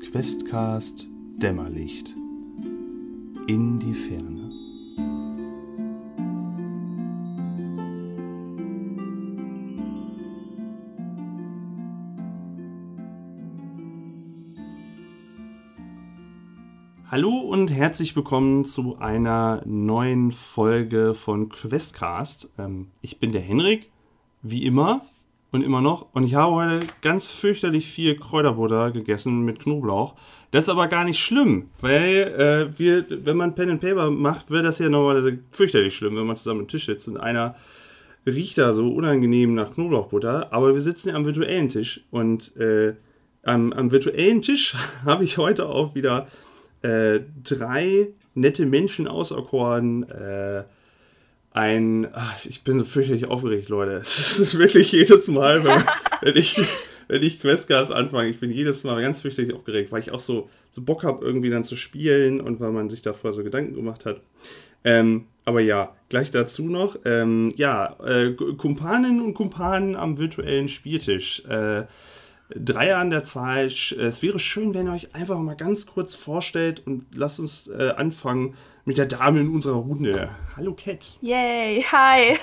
Questcast Dämmerlicht in die Ferne. Hallo und herzlich willkommen zu einer neuen Folge von Questcast. Ähm, ich bin der Henrik, wie immer und immer noch. Und ich habe heute ganz fürchterlich viel Kräuterbutter gegessen mit Knoblauch. Das ist aber gar nicht schlimm, weil äh, wir, wenn man Pen and Paper macht, wird das ja normalerweise fürchterlich schlimm, wenn man zusammen am Tisch sitzt und einer riecht da so unangenehm nach Knoblauchbutter. Aber wir sitzen ja am virtuellen Tisch und äh, am, am virtuellen Tisch habe ich heute auch wieder äh, drei nette Menschen auserkoren. Äh, ein, ach, ich bin so fürchterlich aufgeregt, Leute. Es ist wirklich jedes Mal, wenn, wenn ich, wenn ich Questcast anfange, ich bin jedes Mal ganz fürchterlich aufgeregt, weil ich auch so, so Bock habe, irgendwie dann zu spielen und weil man sich davor so Gedanken gemacht hat. Ähm, aber ja, gleich dazu noch, ähm, ja, äh, Kumpaninnen und Kumpanen am virtuellen Spieltisch. Äh, Dreier an der Zeit. Es wäre schön, wenn ihr euch einfach mal ganz kurz vorstellt und lasst uns äh, anfangen mit der Dame in unserer Runde. Hallo Cat. Yay, hi.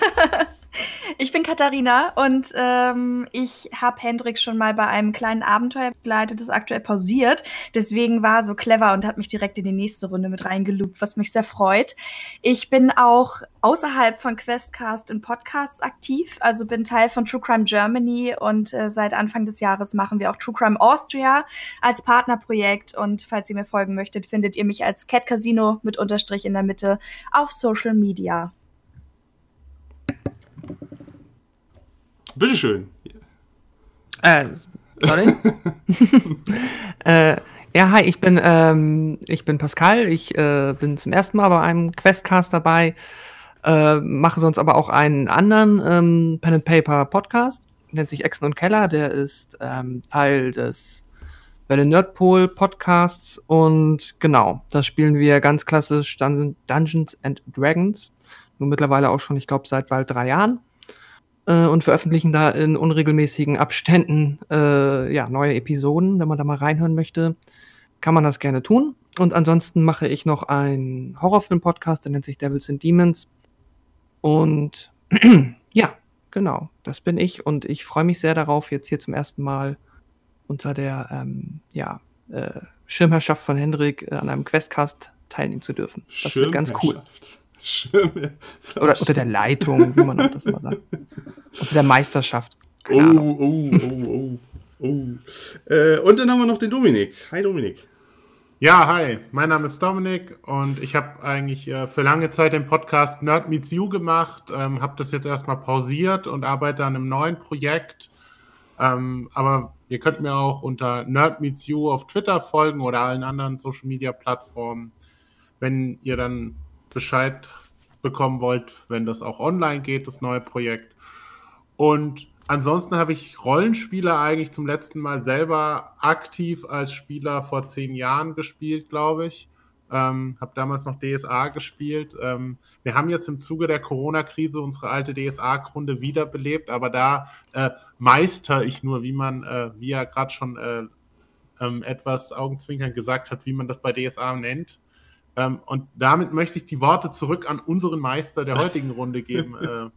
Ich bin Katharina und ähm, ich habe Hendrik schon mal bei einem kleinen Abenteuer begleitet, das aktuell pausiert. Deswegen war er so clever und hat mich direkt in die nächste Runde mit reingelugt, was mich sehr freut. Ich bin auch außerhalb von Questcast in Podcasts aktiv, also bin Teil von True Crime Germany und äh, seit Anfang des Jahres machen wir auch True Crime Austria als Partnerprojekt. Und falls ihr mir folgen möchtet, findet ihr mich als Cat Casino mit Unterstrich in der Mitte auf Social Media. Bitteschön. Äh, sorry. äh, ja, hi, ich bin, ähm, ich bin Pascal. Ich äh, bin zum ersten Mal bei einem Questcast dabei. Äh, mache sonst aber auch einen anderen ähm, Pen and Paper Podcast. Nennt sich Exen und Keller. Der ist ähm, Teil des Welle Nerdpol Podcasts. Und genau, das spielen wir ganz klassisch Dun Dungeons and Dragons. Nun mittlerweile auch schon, ich glaube, seit bald drei Jahren äh, und veröffentlichen da in unregelmäßigen Abständen äh, ja, neue Episoden. Wenn man da mal reinhören möchte, kann man das gerne tun. Und ansonsten mache ich noch einen Horrorfilm-Podcast, der nennt sich Devils and Demons. Und ja, genau, das bin ich. Und ich freue mich sehr darauf, jetzt hier zum ersten Mal unter der ähm, ja, äh, Schirmherrschaft von Hendrik äh, an einem Questcast teilnehmen zu dürfen. Das wird ganz cool. Schirme. Oder unter der Leitung, wie man auch das immer sagt. Unter der Meisterschaft. Oh, oh, oh, oh, oh. Äh, und dann haben wir noch den Dominik. Hi Dominik. Ja, hi, mein Name ist Dominik und ich habe eigentlich äh, für lange Zeit den Podcast Nerd Meets You gemacht, ähm, habe das jetzt erstmal pausiert und arbeite an einem neuen Projekt. Ähm, aber ihr könnt mir auch unter Nerd Meets You auf Twitter folgen oder allen anderen Social Media Plattformen, wenn ihr dann Bescheid bekommen wollt, wenn das auch online geht, das neue Projekt. Und ansonsten habe ich Rollenspiele eigentlich zum letzten Mal selber aktiv als Spieler vor zehn Jahren gespielt, glaube ich. Ähm, habe damals noch DSA gespielt. Ähm, wir haben jetzt im Zuge der Corona-Krise unsere alte DSA-Grunde wiederbelebt, aber da äh, meister ich nur, wie man, äh, wie er gerade schon äh, ähm, etwas augenzwinkern gesagt hat, wie man das bei DSA nennt. Ähm, und damit möchte ich die Worte zurück an unseren Meister der heutigen Runde geben. äh.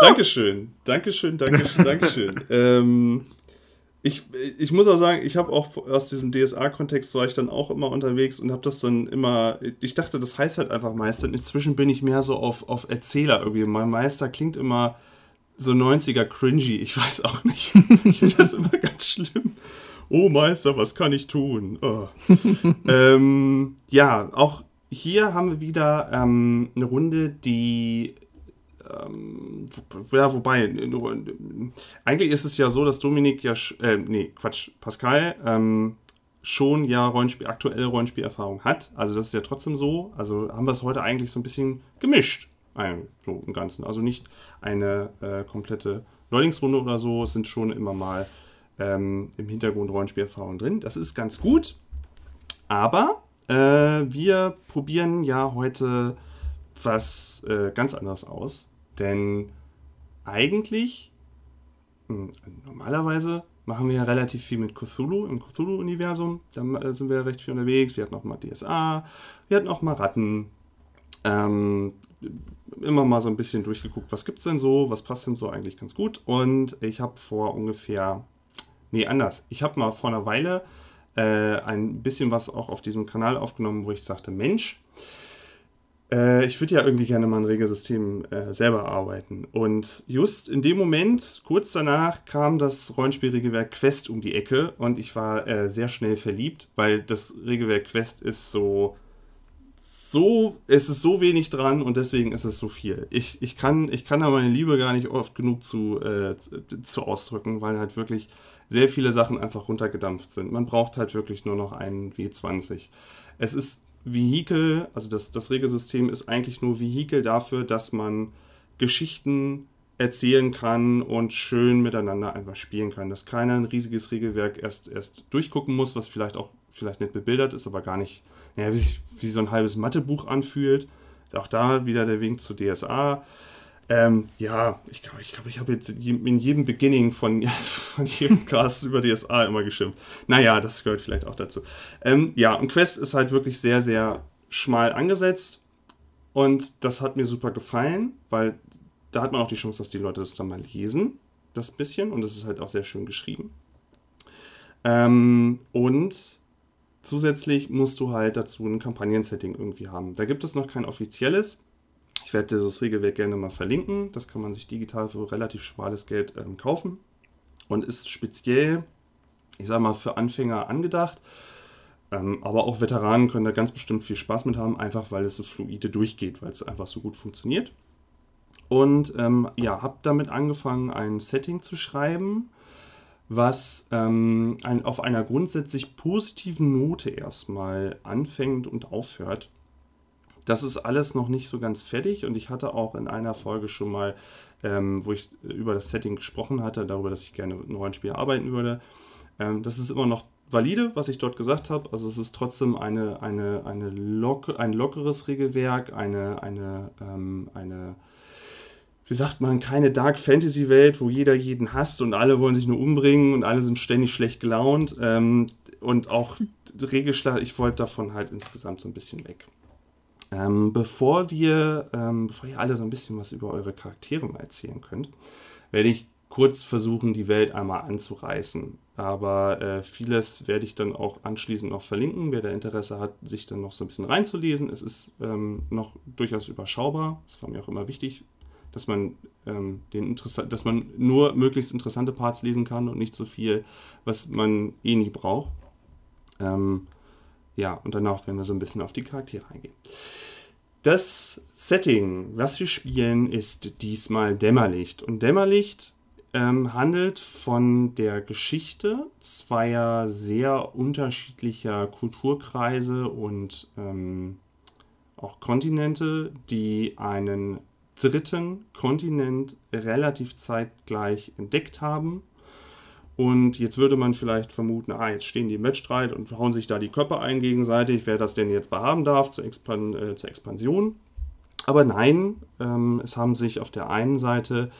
Dankeschön, Dankeschön, Dankeschön, Dankeschön. ähm, ich, ich muss auch sagen, ich habe auch aus diesem DSA-Kontext war ich dann auch immer unterwegs und habe das dann immer, ich dachte, das heißt halt einfach Meister. Inzwischen bin ich mehr so auf, auf Erzähler irgendwie. Mein Meister klingt immer so 90er cringy, ich weiß auch nicht. Ich finde das immer ganz schlimm oh Meister, was kann ich tun? Oh. ähm, ja, auch hier haben wir wieder ähm, eine Runde, die ähm, ja, wobei, eigentlich ist es ja so, dass Dominik ja, äh, nee, Quatsch, Pascal ähm, schon ja Rollenspiel, aktuelle Rollenspielerfahrung hat. Also das ist ja trotzdem so. Also haben wir es heute eigentlich so ein bisschen gemischt, so im Ganzen. Also nicht eine äh, komplette Neulingsrunde oder so, es sind schon immer mal ähm, im Hintergrund Rollenspielerfahrung drin. Das ist ganz gut. Aber äh, wir probieren ja heute was äh, ganz anderes aus. Denn eigentlich, mh, hm, normalerweise machen wir ja relativ viel mit Cthulhu, im Cthulhu-Universum. Da äh, sind wir recht viel unterwegs. Wir hatten auch mal DSA, wir hatten auch mal Ratten. Ähm, immer mal so ein bisschen durchgeguckt, was gibt es denn so, was passt denn so eigentlich ganz gut. Und ich habe vor ungefähr, nee, anders. Ich habe mal vor einer Weile äh, ein bisschen was auch auf diesem Kanal aufgenommen, wo ich sagte, Mensch, äh, ich würde ja irgendwie gerne mal ein Regelsystem äh, selber arbeiten. Und just in dem Moment, kurz danach, kam das Rollenspielregelwerk Quest um die Ecke und ich war äh, sehr schnell verliebt, weil das Regelwerk Quest ist so so, es ist so wenig dran und deswegen ist es so viel. Ich, ich, kann, ich kann da meine Liebe gar nicht oft genug zu, äh, zu ausdrücken, weil halt wirklich sehr viele Sachen einfach runtergedampft sind. Man braucht halt wirklich nur noch einen W20. Es ist Vehikel, also das, das Regelsystem ist eigentlich nur Vehikel dafür, dass man Geschichten erzählen kann und schön miteinander einfach spielen kann. Dass keiner ein riesiges Regelwerk erst, erst durchgucken muss, was vielleicht auch vielleicht nicht bebildert ist, aber gar nicht, naja, wie wie so ein halbes Mathebuch anfühlt. Auch da wieder der Wink zu DSA. Ähm, ja, ich glaube, ich, glaub, ich habe jetzt in jedem Beginning von, von jedem Cast über DSA immer geschimpft. Naja, das gehört vielleicht auch dazu. Ähm, ja, und Quest ist halt wirklich sehr, sehr schmal angesetzt. Und das hat mir super gefallen, weil da hat man auch die Chance, dass die Leute das dann mal lesen, das bisschen. Und das ist halt auch sehr schön geschrieben. Ähm, und zusätzlich musst du halt dazu ein Kampagnen-Setting irgendwie haben. Da gibt es noch kein offizielles. Werde dieses Regelwerk gerne mal verlinken. Das kann man sich digital für relativ schmales Geld ähm, kaufen und ist speziell, ich sage mal, für Anfänger angedacht. Ähm, aber auch Veteranen können da ganz bestimmt viel Spaß mit haben, einfach weil es so fluide durchgeht, weil es einfach so gut funktioniert. Und ähm, ja, habe damit angefangen, ein Setting zu schreiben, was ähm, ein, auf einer grundsätzlich positiven Note erstmal anfängt und aufhört. Das ist alles noch nicht so ganz fertig und ich hatte auch in einer Folge schon mal, ähm, wo ich über das Setting gesprochen hatte, darüber, dass ich gerne mit einem Rollenspiel arbeiten würde. Ähm, das ist immer noch valide, was ich dort gesagt habe. Also es ist trotzdem eine, eine, eine lock, ein lockeres Regelwerk, eine, eine, ähm, eine wie sagt man, keine Dark Fantasy Welt, wo jeder jeden hasst und alle wollen sich nur umbringen und alle sind ständig schlecht gelaunt. Ähm, und auch Regelschlag, ich wollte davon halt insgesamt so ein bisschen weg. Ähm, bevor wir, ähm, bevor ihr alle so ein bisschen was über eure Charaktere mal erzählen könnt, werde ich kurz versuchen, die Welt einmal anzureißen. Aber äh, vieles werde ich dann auch anschließend noch verlinken. Wer da Interesse hat, sich dann noch so ein bisschen reinzulesen. Es ist ähm, noch durchaus überschaubar. Das war mir auch immer wichtig, dass man ähm, den dass man nur möglichst interessante Parts lesen kann und nicht so viel, was man eh nie braucht. Ähm, ja, und danach werden wir so ein bisschen auf die Charaktere eingehen. Das Setting, was wir spielen, ist diesmal Dämmerlicht. Und Dämmerlicht ähm, handelt von der Geschichte zweier sehr unterschiedlicher Kulturkreise und ähm, auch Kontinente, die einen dritten Kontinent relativ zeitgleich entdeckt haben und jetzt würde man vielleicht vermuten, ah, jetzt stehen die im Wettstreit und hauen sich da die Köpfe ein gegenseitig, wer das denn jetzt behaben darf zur, Expan äh, zur Expansion. Aber nein, ähm, es haben sich auf der einen Seite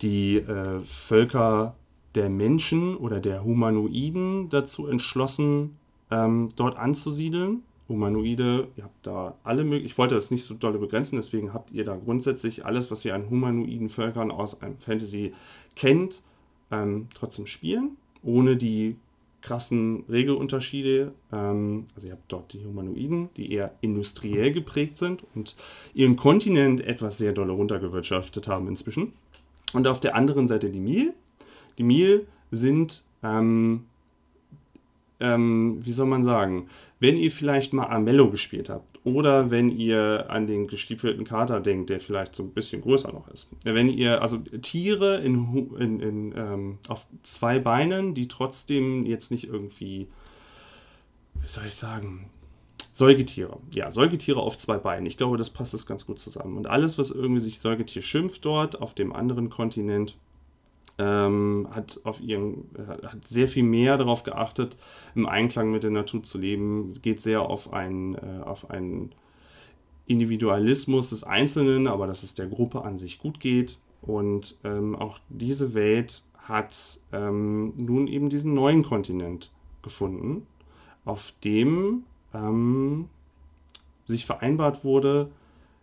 die äh, Völker der Menschen oder der Humanoiden dazu entschlossen, ähm, dort anzusiedeln. Humanoide, ihr habt da alle möglichen, ich wollte das nicht so dolle begrenzen, deswegen habt ihr da grundsätzlich alles, was ihr an humanoiden Völkern aus einem Fantasy kennt, ähm, trotzdem spielen, ohne die krassen Regelunterschiede. Ähm, also ihr habt dort die Humanoiden, die eher industriell geprägt sind und ihren Kontinent etwas sehr dolle runtergewirtschaftet haben inzwischen. Und auf der anderen Seite die Mil. Die Mil sind ähm, ähm, wie soll man sagen, wenn ihr vielleicht mal Amello gespielt habt oder wenn ihr an den gestiefelten Kater denkt, der vielleicht so ein bisschen größer noch ist. Wenn ihr, also Tiere in, in, in ähm, auf zwei Beinen, die trotzdem jetzt nicht irgendwie, wie soll ich sagen, Säugetiere. Ja, Säugetiere auf zwei Beinen. Ich glaube, das passt es ganz gut zusammen. Und alles, was irgendwie sich Säugetier schimpft dort auf dem anderen Kontinent, ähm, hat auf ihren, hat sehr viel mehr darauf geachtet, im Einklang mit der Natur zu leben, geht sehr auf einen, äh, auf einen Individualismus des Einzelnen, aber dass es der Gruppe an sich gut geht. Und ähm, auch diese Welt hat ähm, nun eben diesen neuen Kontinent gefunden, auf dem ähm, sich vereinbart wurde,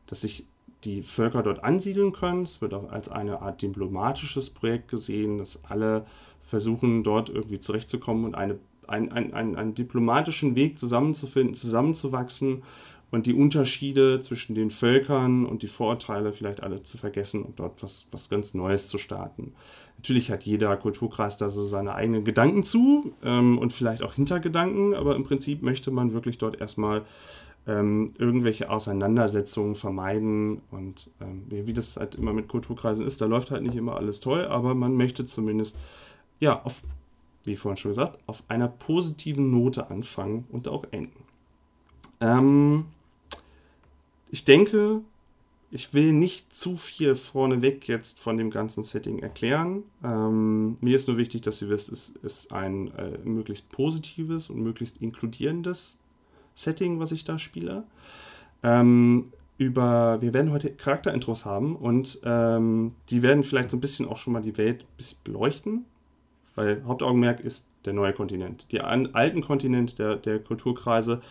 dass sich die Völker dort ansiedeln können. Es wird auch als eine Art diplomatisches Projekt gesehen, dass alle versuchen, dort irgendwie zurechtzukommen und eine, ein, ein, ein, einen diplomatischen Weg zusammenzufinden, zusammenzuwachsen und die Unterschiede zwischen den Völkern und die Vorurteile vielleicht alle zu vergessen und dort was, was ganz Neues zu starten. Natürlich hat jeder Kulturkreis da so seine eigenen Gedanken zu ähm, und vielleicht auch Hintergedanken, aber im Prinzip möchte man wirklich dort erstmal ähm, irgendwelche Auseinandersetzungen vermeiden. Und ähm, wie das halt immer mit Kulturkreisen ist, da läuft halt nicht immer alles toll, aber man möchte zumindest, ja, auf, wie vorhin schon gesagt, auf einer positiven Note anfangen und auch enden. Ähm, ich denke, ich will nicht zu viel vorneweg jetzt von dem ganzen Setting erklären. Ähm, mir ist nur wichtig, dass ihr wisst, es ist ein äh, möglichst positives und möglichst inkludierendes Setting, was ich da spiele. Ähm, über, wir werden heute Charakterintros haben und ähm, die werden vielleicht so ein bisschen auch schon mal die Welt beleuchten, weil Hauptaugenmerk ist der neue Kontinent. Die alten Kontinent der, der Kulturkreise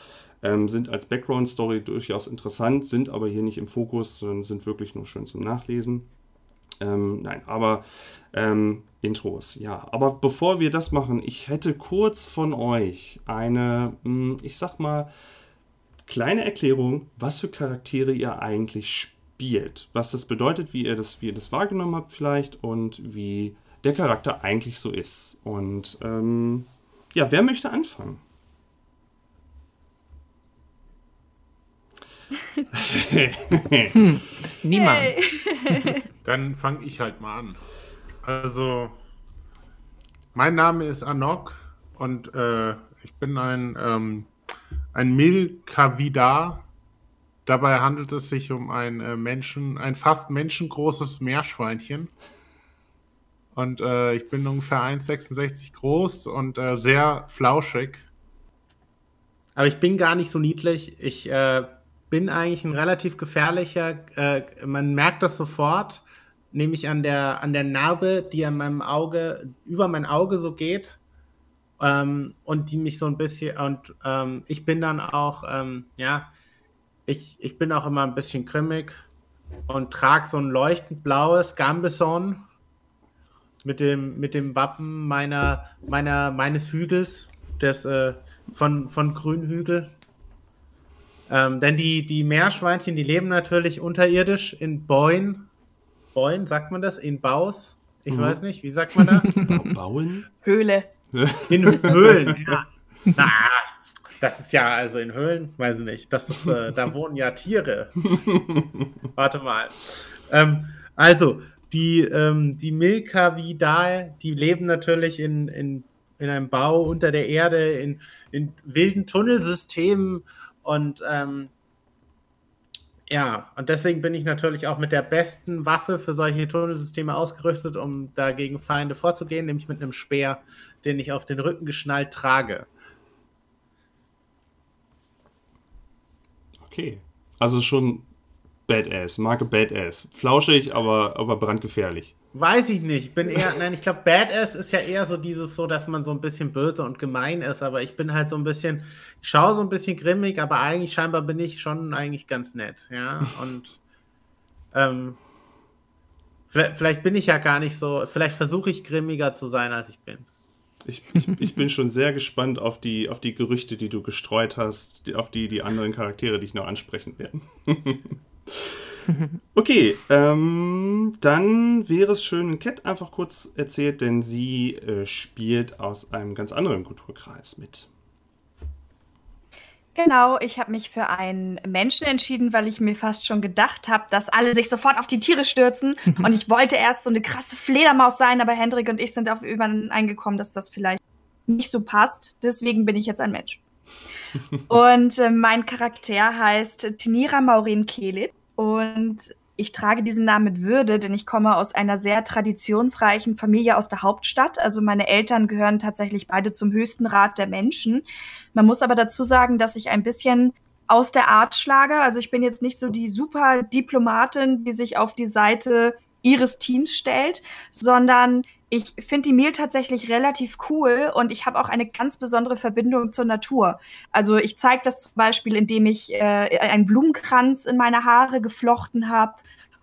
ähm, sind als Background-Story durchaus interessant, sind aber hier nicht im Fokus, sondern sind wirklich nur schön zum Nachlesen. Ähm, nein, aber ähm, Intros, ja. Aber bevor wir das machen, ich hätte kurz von euch eine, hm, ich sag mal, kleine Erklärung, was für Charaktere ihr eigentlich spielt. Was das bedeutet, wie ihr das, wie ihr das wahrgenommen habt vielleicht und wie der Charakter eigentlich so ist. Und ähm, ja, wer möchte anfangen? hm, niemand. Dann fange ich halt mal an. Also, mein Name ist Anok und äh, ich bin ein, ähm, ein Milkavidar. Dabei handelt es sich um ein äh, Menschen, ein fast menschengroßes Meerschweinchen. Und äh, ich bin ungefähr 1,66 groß und äh, sehr flauschig. Aber ich bin gar nicht so niedlich. Ich äh, bin eigentlich ein relativ gefährlicher, äh, man merkt das sofort nämlich an der, an der Narbe, die an meinem Auge, über mein Auge so geht. Ähm, und die mich so ein bisschen, und ähm, ich bin dann auch, ähm, ja, ich, ich bin auch immer ein bisschen grimmig und trage so ein leuchtend blaues Gambison mit dem, mit dem Wappen meiner, meiner, meines Hügels, des, äh, von, von Grünhügel. Ähm, denn die, die Meerschweinchen, die leben natürlich unterirdisch in Bäumen Bäuen, sagt man das? In Baus? Ich mhm. weiß nicht, wie sagt man da? Bauen? Höhle. In Höhlen, ja. Na, das ist ja, also in Höhlen, weiß ich nicht. Das ist, äh, da wohnen ja Tiere. Warte mal. Ähm, also, die, ähm, die Milkavidae, die leben natürlich in, in, in einem Bau unter der Erde, in, in wilden Tunnelsystemen und ähm, ja, und deswegen bin ich natürlich auch mit der besten Waffe für solche Tunnelsysteme ausgerüstet, um dagegen Feinde vorzugehen, nämlich mit einem Speer, den ich auf den Rücken geschnallt trage. Okay. Also schon Badass, Marke Badass. Flauschig, aber, aber brandgefährlich. Weiß ich nicht. Ich bin eher, nein, ich glaube, Badass ist ja eher so dieses so, dass man so ein bisschen böse und gemein ist, aber ich bin halt so ein bisschen, ich schaue so ein bisschen grimmig, aber eigentlich scheinbar bin ich schon eigentlich ganz nett, ja. Und ähm, vielleicht, vielleicht bin ich ja gar nicht so, vielleicht versuche ich grimmiger zu sein, als ich bin. Ich, ich, ich, bin schon sehr gespannt auf die, auf die Gerüchte, die du gestreut hast, auf die, die anderen Charaktere, die ich noch ansprechen werde. Okay, ähm, dann wäre es schön, wenn Cat einfach kurz erzählt, denn sie äh, spielt aus einem ganz anderen Kulturkreis mit. Genau, ich habe mich für einen Menschen entschieden, weil ich mir fast schon gedacht habe, dass alle sich sofort auf die Tiere stürzen. und ich wollte erst so eine krasse Fledermaus sein, aber Hendrik und ich sind auf übereingekommen, dass das vielleicht nicht so passt. Deswegen bin ich jetzt ein Mensch. und äh, mein Charakter heißt Tinira Maurin Kelit. Und ich trage diesen Namen mit Würde, denn ich komme aus einer sehr traditionsreichen Familie aus der Hauptstadt. Also meine Eltern gehören tatsächlich beide zum höchsten Rat der Menschen. Man muss aber dazu sagen, dass ich ein bisschen aus der Art schlage. Also ich bin jetzt nicht so die super Diplomatin, die sich auf die Seite ihres Teams stellt, sondern ich finde die Mehl tatsächlich relativ cool und ich habe auch eine ganz besondere Verbindung zur Natur. Also ich zeige das zum Beispiel, indem ich äh, einen Blumenkranz in meine Haare geflochten habe.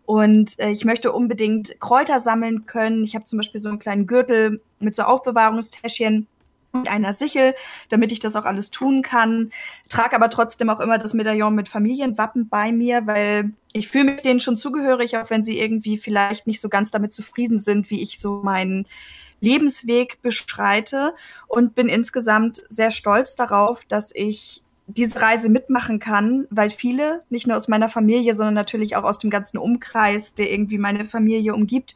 Und äh, ich möchte unbedingt Kräuter sammeln können. Ich habe zum Beispiel so einen kleinen Gürtel mit so Aufbewahrungstäschchen und einer Sichel, damit ich das auch alles tun kann. Trage aber trotzdem auch immer das Medaillon mit Familienwappen bei mir, weil ich fühle mich denen schon zugehörig, auch wenn sie irgendwie vielleicht nicht so ganz damit zufrieden sind, wie ich so meinen Lebensweg beschreite und bin insgesamt sehr stolz darauf, dass ich diese Reise mitmachen kann, weil viele, nicht nur aus meiner Familie, sondern natürlich auch aus dem ganzen Umkreis, der irgendwie meine Familie umgibt,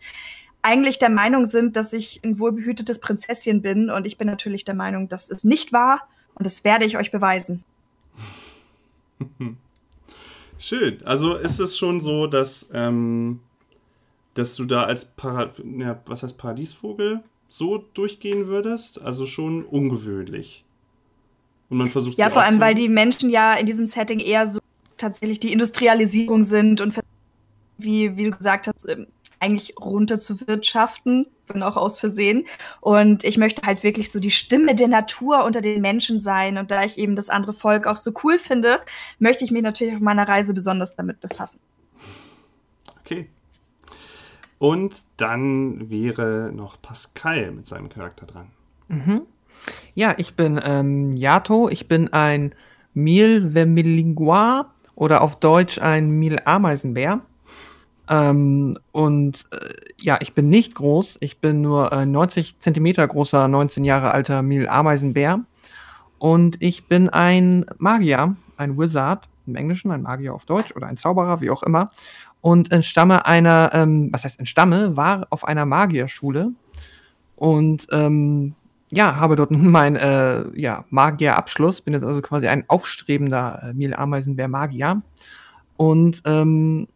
eigentlich der Meinung sind, dass ich ein wohlbehütetes Prinzesschen bin. Und ich bin natürlich der Meinung, dass es nicht wahr. Und das werde ich euch beweisen. Schön. Also ist es schon so, dass, ähm, dass du da als Para ja, was heißt Paradiesvogel so durchgehen würdest? Also schon ungewöhnlich. Und man versucht Ja, vor allem, weil die Menschen ja in diesem Setting eher so tatsächlich die Industrialisierung sind und wie, wie du gesagt hast, ähm, eigentlich runter zu wirtschaften, wenn auch aus Versehen. Und ich möchte halt wirklich so die Stimme der Natur unter den Menschen sein. Und da ich eben das andere Volk auch so cool finde, möchte ich mich natürlich auf meiner Reise besonders damit befassen. Okay. Und dann wäre noch Pascal mit seinem Charakter dran. Mhm. Ja, ich bin ähm, Yato. Ich bin ein Mil Vermilinguar oder auf Deutsch ein Mil Ameisenbär. Ähm, und äh, ja, ich bin nicht groß. Ich bin nur äh, 90 Zentimeter großer, 19 Jahre alter Mil Ameisenbär. Und ich bin ein Magier, ein Wizard im Englischen, ein Magier auf Deutsch oder ein Zauberer, wie auch immer. Und entstamme einer, ähm, was heißt entstamme, war auf einer Magierschule. Und ähm, ja, habe dort nun mein äh, ja, Magierabschluss. Bin jetzt also quasi ein aufstrebender äh, Mil Ameisenbär Magier. Und ähm,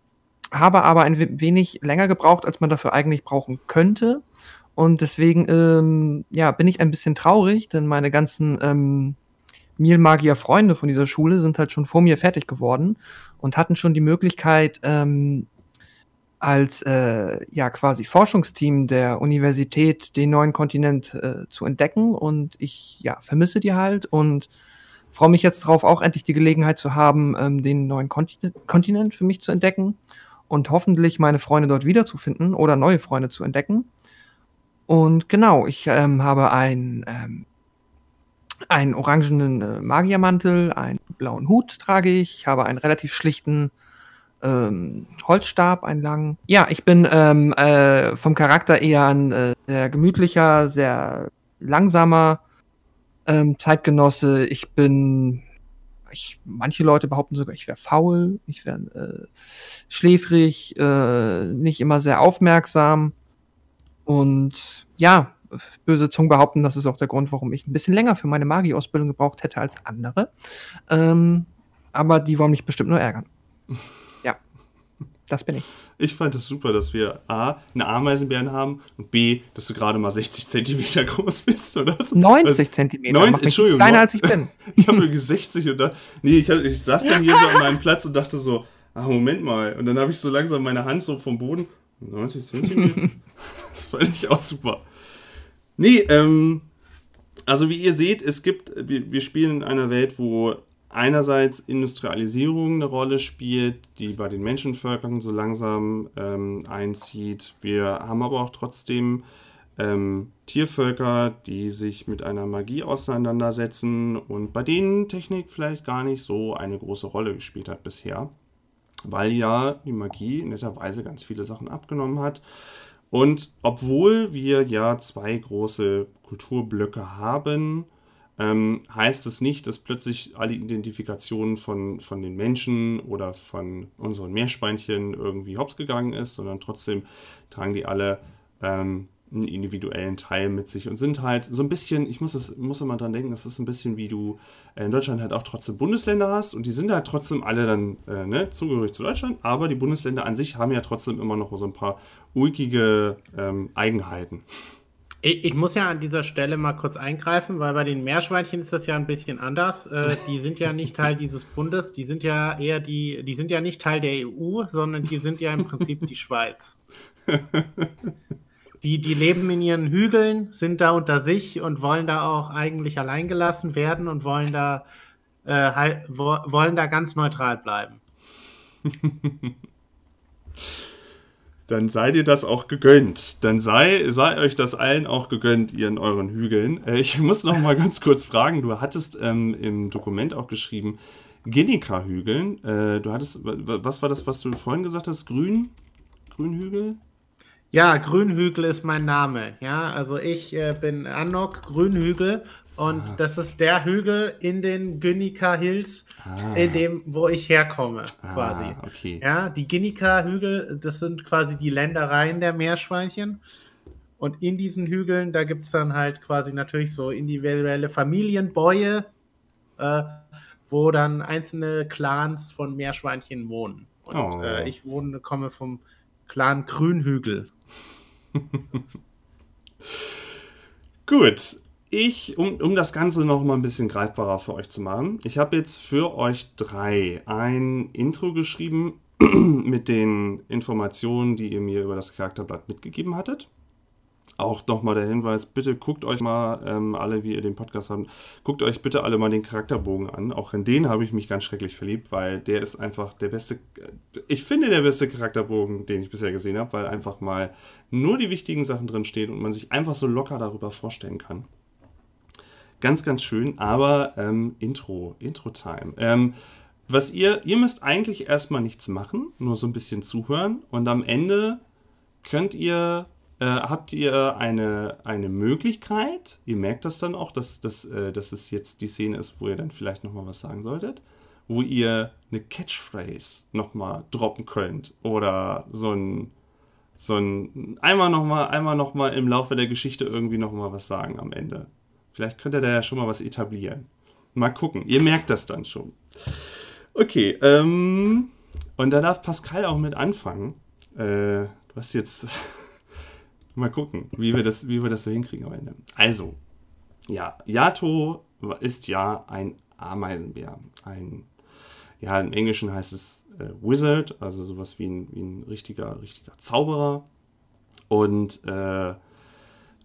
habe aber ein wenig länger gebraucht, als man dafür eigentlich brauchen könnte. Und deswegen ähm, ja, bin ich ein bisschen traurig, denn meine ganzen ähm, Mielmagier-Freunde von dieser Schule sind halt schon vor mir fertig geworden und hatten schon die Möglichkeit, ähm, als äh, ja quasi Forschungsteam der Universität den neuen Kontinent äh, zu entdecken. Und ich ja vermisse die halt und freue mich jetzt darauf, auch endlich die Gelegenheit zu haben, ähm, den neuen Kontinent, Kontinent für mich zu entdecken und hoffentlich meine Freunde dort wiederzufinden oder neue Freunde zu entdecken. Und genau, ich ähm, habe ein, ähm, einen orangenen äh, Magiermantel, einen blauen Hut trage ich, ich habe einen relativ schlichten ähm, Holzstab, einen langen. Ja, ich bin ähm, äh, vom Charakter eher ein äh, sehr gemütlicher, sehr langsamer ähm, Zeitgenosse. Ich bin ich, manche Leute behaupten sogar, ich wäre faul, ich wäre äh, schläfrig, äh, nicht immer sehr aufmerksam. Und ja, böse Zungen behaupten, das ist auch der Grund, warum ich ein bisschen länger für meine Magieausbildung gebraucht hätte als andere. Ähm, aber die wollen mich bestimmt nur ärgern. Das bin ich. Ich fand es das super, dass wir A, eine Ameisenbären haben und B, dass du gerade mal 60 Zentimeter groß bist, oder? 90 Zentimeter. 90, Entschuldigung. Kleiner als ich bin. ich habe irgendwie 60 und da. Nee, ich, ich saß dann hier so an meinem Platz und dachte so, ah, Moment mal. Und dann habe ich so langsam meine Hand so vom Boden. 90 Zentimeter? das fand ich auch super. Nee, ähm. Also wie ihr seht, es gibt, wir, wir spielen in einer Welt, wo einerseits Industrialisierung eine Rolle spielt, die bei den Menschenvölkern so langsam ähm, einzieht. Wir haben aber auch trotzdem ähm, Tiervölker, die sich mit einer Magie auseinandersetzen und bei denen Technik vielleicht gar nicht so eine große Rolle gespielt hat bisher, weil ja die Magie netterweise ganz viele Sachen abgenommen hat. Und obwohl wir ja zwei große Kulturblöcke haben, ähm, heißt es nicht, dass plötzlich alle Identifikationen von, von den Menschen oder von unseren Meerschweinchen irgendwie hops gegangen ist, sondern trotzdem tragen die alle ähm, einen individuellen Teil mit sich und sind halt so ein bisschen, ich muss, das, muss immer dran denken, das ist ein bisschen wie du in Deutschland halt auch trotzdem Bundesländer hast und die sind halt trotzdem alle dann äh, ne, zugehörig zu Deutschland, aber die Bundesländer an sich haben ja trotzdem immer noch so ein paar ulkige ähm, Eigenheiten. Ich, ich, muss ja an dieser Stelle mal kurz eingreifen, weil bei den Meerschweinchen ist das ja ein bisschen anders. Äh, die sind ja nicht Teil dieses Bundes, die sind ja eher die, die sind ja nicht Teil der EU, sondern die sind ja im Prinzip die Schweiz. die, die leben in ihren Hügeln, sind da unter sich und wollen da auch eigentlich allein gelassen werden und wollen da, äh, halt, wo, wollen da ganz neutral bleiben. Dann seid ihr das auch gegönnt. Dann sei, sei euch das allen auch gegönnt, ihr in euren Hügeln. Äh, ich muss noch mal ganz kurz fragen, du hattest ähm, im Dokument auch geschrieben, Genika-Hügeln. Äh, du hattest, was war das, was du vorhin gesagt hast? Grün? Grünhügel? Ja, Grünhügel ist mein Name. Ja, also ich äh, bin Anok Grünhügel und ah. das ist der Hügel in den Guinica Hills, ah. in dem, wo ich herkomme, ah, quasi. Okay. Ja, die Guinica Hügel, das sind quasi die Ländereien der Meerschweinchen. Und in diesen Hügeln, da gibt es dann halt quasi natürlich so individuelle Familienbäue, äh, wo dann einzelne Clans von Meerschweinchen wohnen. Und oh. äh, ich wohne, komme vom Clan Grünhügel. Gut, ich, um, um das Ganze noch mal ein bisschen greifbarer für euch zu machen, ich habe jetzt für euch drei ein Intro geschrieben mit den Informationen, die ihr mir über das Charakterblatt mitgegeben hattet auch nochmal der Hinweis, bitte guckt euch mal ähm, alle, wie ihr den Podcast habt, guckt euch bitte alle mal den Charakterbogen an. Auch in den habe ich mich ganz schrecklich verliebt, weil der ist einfach der beste, äh, ich finde der beste Charakterbogen, den ich bisher gesehen habe, weil einfach mal nur die wichtigen Sachen drin stehen und man sich einfach so locker darüber vorstellen kann. Ganz, ganz schön, aber ähm, Intro, Intro-Time. Ähm, was ihr, ihr müsst eigentlich erstmal nichts machen, nur so ein bisschen zuhören und am Ende könnt ihr äh, habt ihr eine, eine Möglichkeit, ihr merkt das dann auch, dass, dass, äh, dass es jetzt die Szene ist, wo ihr dann vielleicht nochmal was sagen solltet, wo ihr eine Catchphrase nochmal droppen könnt oder so ein, so ein, einmal nochmal, einmal nochmal im Laufe der Geschichte irgendwie nochmal was sagen am Ende. Vielleicht könnt ihr da ja schon mal was etablieren. Mal gucken, ihr merkt das dann schon. Okay, ähm, und da darf Pascal auch mit anfangen. Äh, du hast jetzt Mal gucken, wie wir das, wie wir das so hinkriegen am Ende. Also, ja, Yato ist ja ein Ameisenbär. Ein, ja, im Englischen heißt es äh, Wizard, also sowas wie ein, wie ein richtiger, richtiger Zauberer. Und äh,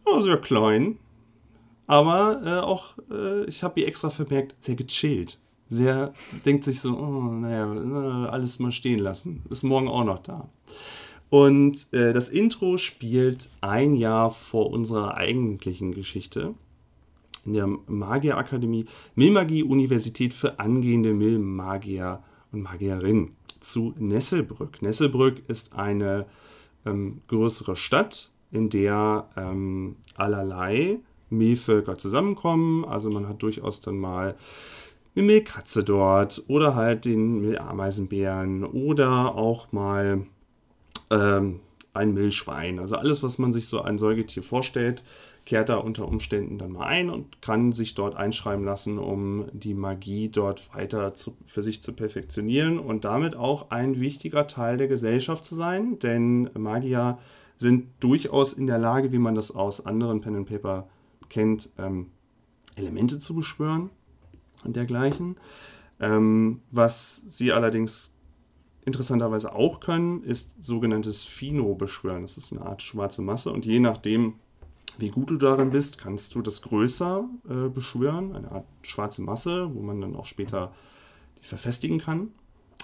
oh, sehr klein. Aber äh, auch, äh, ich habe hier extra vermerkt, sehr gechillt. Sehr, denkt sich so, oh, naja, alles mal stehen lassen. Ist morgen auch noch da. Und äh, das Intro spielt ein Jahr vor unserer eigentlichen Geschichte in der Magierakademie Milmagie Universität für angehende Milmagier und Magierinnen zu Nesselbrück. Nesselbrück ist eine ähm, größere Stadt, in der ähm, allerlei Mehlvölker zusammenkommen. Also man hat durchaus dann mal eine Mehlkatze dort oder halt den Mehlameisenbären oder auch mal ähm, ein Milchschwein. Also alles, was man sich so ein Säugetier vorstellt, kehrt da unter Umständen dann mal ein und kann sich dort einschreiben lassen, um die Magie dort weiter zu, für sich zu perfektionieren und damit auch ein wichtiger Teil der Gesellschaft zu sein, denn Magier sind durchaus in der Lage, wie man das aus anderen Pen and Paper kennt, ähm, Elemente zu beschwören und dergleichen. Ähm, was sie allerdings interessanterweise auch können, ist sogenanntes Fino beschwören. Das ist eine Art schwarze Masse und je nachdem, wie gut du darin bist, kannst du das größer äh, beschwören, eine Art schwarze Masse, wo man dann auch später die verfestigen kann.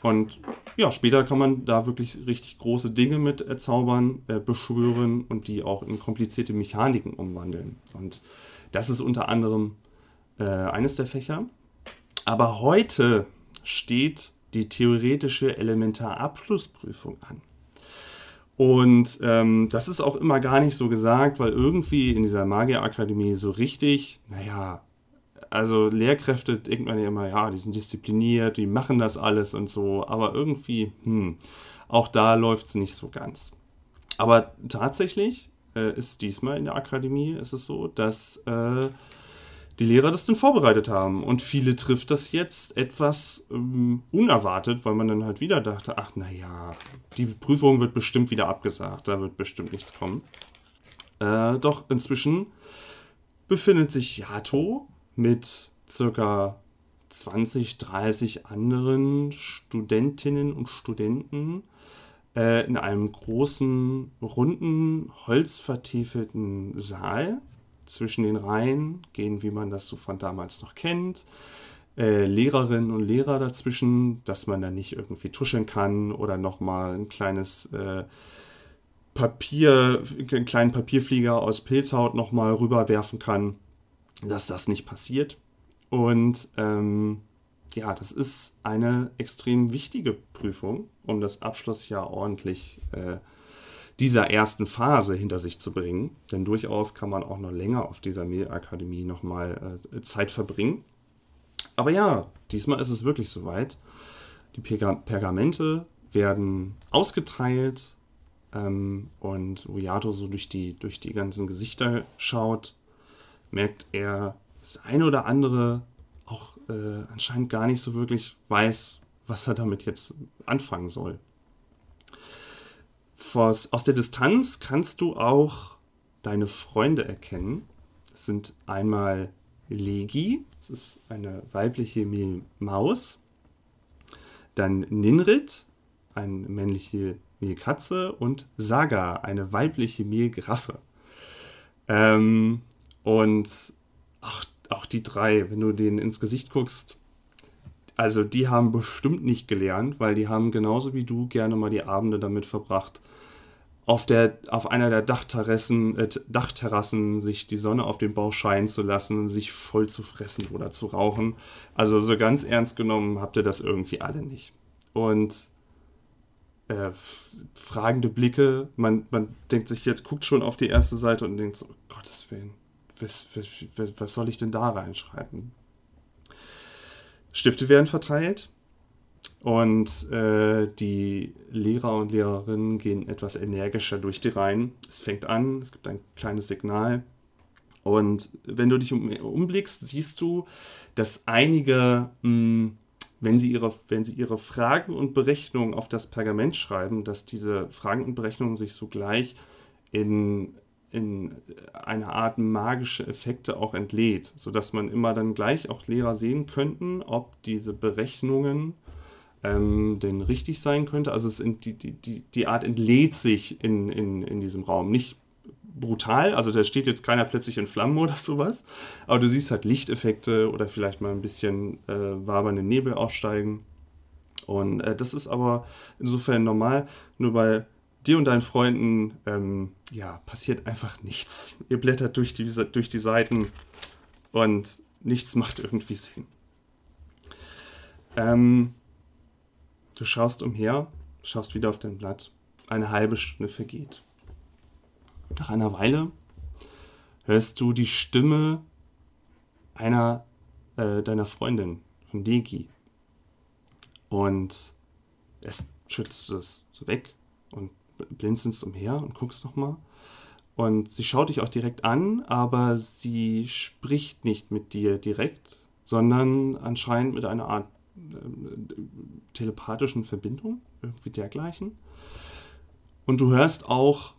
Und ja, später kann man da wirklich richtig große Dinge mit erzaubern, äh, beschwören und die auch in komplizierte Mechaniken umwandeln. Und das ist unter anderem äh, eines der Fächer. Aber heute steht die theoretische Elementarabschlussprüfung an. Und ähm, das ist auch immer gar nicht so gesagt, weil irgendwie in dieser Magierakademie so richtig, naja, also Lehrkräfte denkt man ja immer, ja, die sind diszipliniert, die machen das alles und so, aber irgendwie, hm, auch da läuft es nicht so ganz. Aber tatsächlich äh, ist diesmal in der Akademie ist es so, dass äh, die Lehrer das dann vorbereitet haben. Und viele trifft das jetzt etwas ähm, unerwartet, weil man dann halt wieder dachte, ach naja, die Prüfung wird bestimmt wieder abgesagt, da wird bestimmt nichts kommen. Äh, doch inzwischen befindet sich Yato mit circa 20, 30 anderen Studentinnen und Studenten äh, in einem großen, runden, holzvertiefelten Saal. Zwischen den Reihen gehen, wie man das so von damals noch kennt, äh, Lehrerinnen und Lehrer dazwischen, dass man da nicht irgendwie tuscheln kann oder nochmal ein kleines äh, Papier, einen kleinen Papierflieger aus Pilzhaut nochmal rüberwerfen kann, dass das nicht passiert. Und ähm, ja, das ist eine extrem wichtige Prüfung, um das Abschlussjahr ordentlich äh, dieser ersten Phase hinter sich zu bringen. Denn durchaus kann man auch noch länger auf dieser Mehlakademie nochmal äh, Zeit verbringen. Aber ja, diesmal ist es wirklich soweit. Die Pergamente werden ausgeteilt ähm, und wo Yato so durch die, durch die ganzen Gesichter schaut, merkt er, das eine oder andere auch äh, anscheinend gar nicht so wirklich weiß, was er damit jetzt anfangen soll. Aus, aus der Distanz kannst du auch deine Freunde erkennen. Das sind einmal Legi, das ist eine weibliche Maus. Dann Ninrit, eine männliche Mehlkatze. Und Saga, eine weibliche Mehlgraffe. Ähm, und ach, auch die drei, wenn du denen ins Gesicht guckst, also die haben bestimmt nicht gelernt, weil die haben genauso wie du gerne mal die Abende damit verbracht, auf, der, auf einer der Dachterrassen, äh, Dachterrassen sich die Sonne auf den Bauch scheinen zu lassen, sich voll zu fressen oder zu rauchen. Also so ganz ernst genommen habt ihr das irgendwie alle nicht. Und äh, fragende Blicke, man, man denkt sich jetzt, guckt schon auf die erste Seite und denkt so, oh Gottes Willen, was, was, was soll ich denn da reinschreiben? Stifte werden verteilt und äh, die Lehrer und Lehrerinnen gehen etwas energischer durch die Reihen. Es fängt an, es gibt ein kleines Signal. Und wenn du dich um, umblickst, siehst du, dass einige, mh, hm, wenn, sie ihre, wenn sie ihre Fragen und Berechnungen auf das Pergament schreiben, dass diese Fragen und Berechnungen sich sogleich in in eine Art magische Effekte auch entlädt, sodass man immer dann gleich auch Lehrer sehen könnten, ob diese Berechnungen ähm, denn richtig sein könnte. Also es in, die, die, die Art entlädt sich in, in, in diesem Raum. Nicht brutal, also da steht jetzt keiner plötzlich in Flammen oder sowas, aber du siehst halt Lichteffekte oder vielleicht mal ein bisschen äh, wabernde Nebel aufsteigen. Und äh, das ist aber insofern normal, nur bei dir und deinen Freunden, ähm, ja, passiert einfach nichts. Ihr blättert durch die, durch die Seiten und nichts macht irgendwie Sinn. Ähm, du schaust umher, schaust wieder auf dein Blatt. Eine halbe Stunde vergeht. Nach einer Weile hörst du die Stimme einer äh, deiner Freundin, von Degi. Und es schützt es weg und blinzelst umher und guckst nochmal. Und sie schaut dich auch direkt an, aber sie spricht nicht mit dir direkt, sondern anscheinend mit einer Art äh, telepathischen Verbindung, irgendwie dergleichen. Und du hörst auch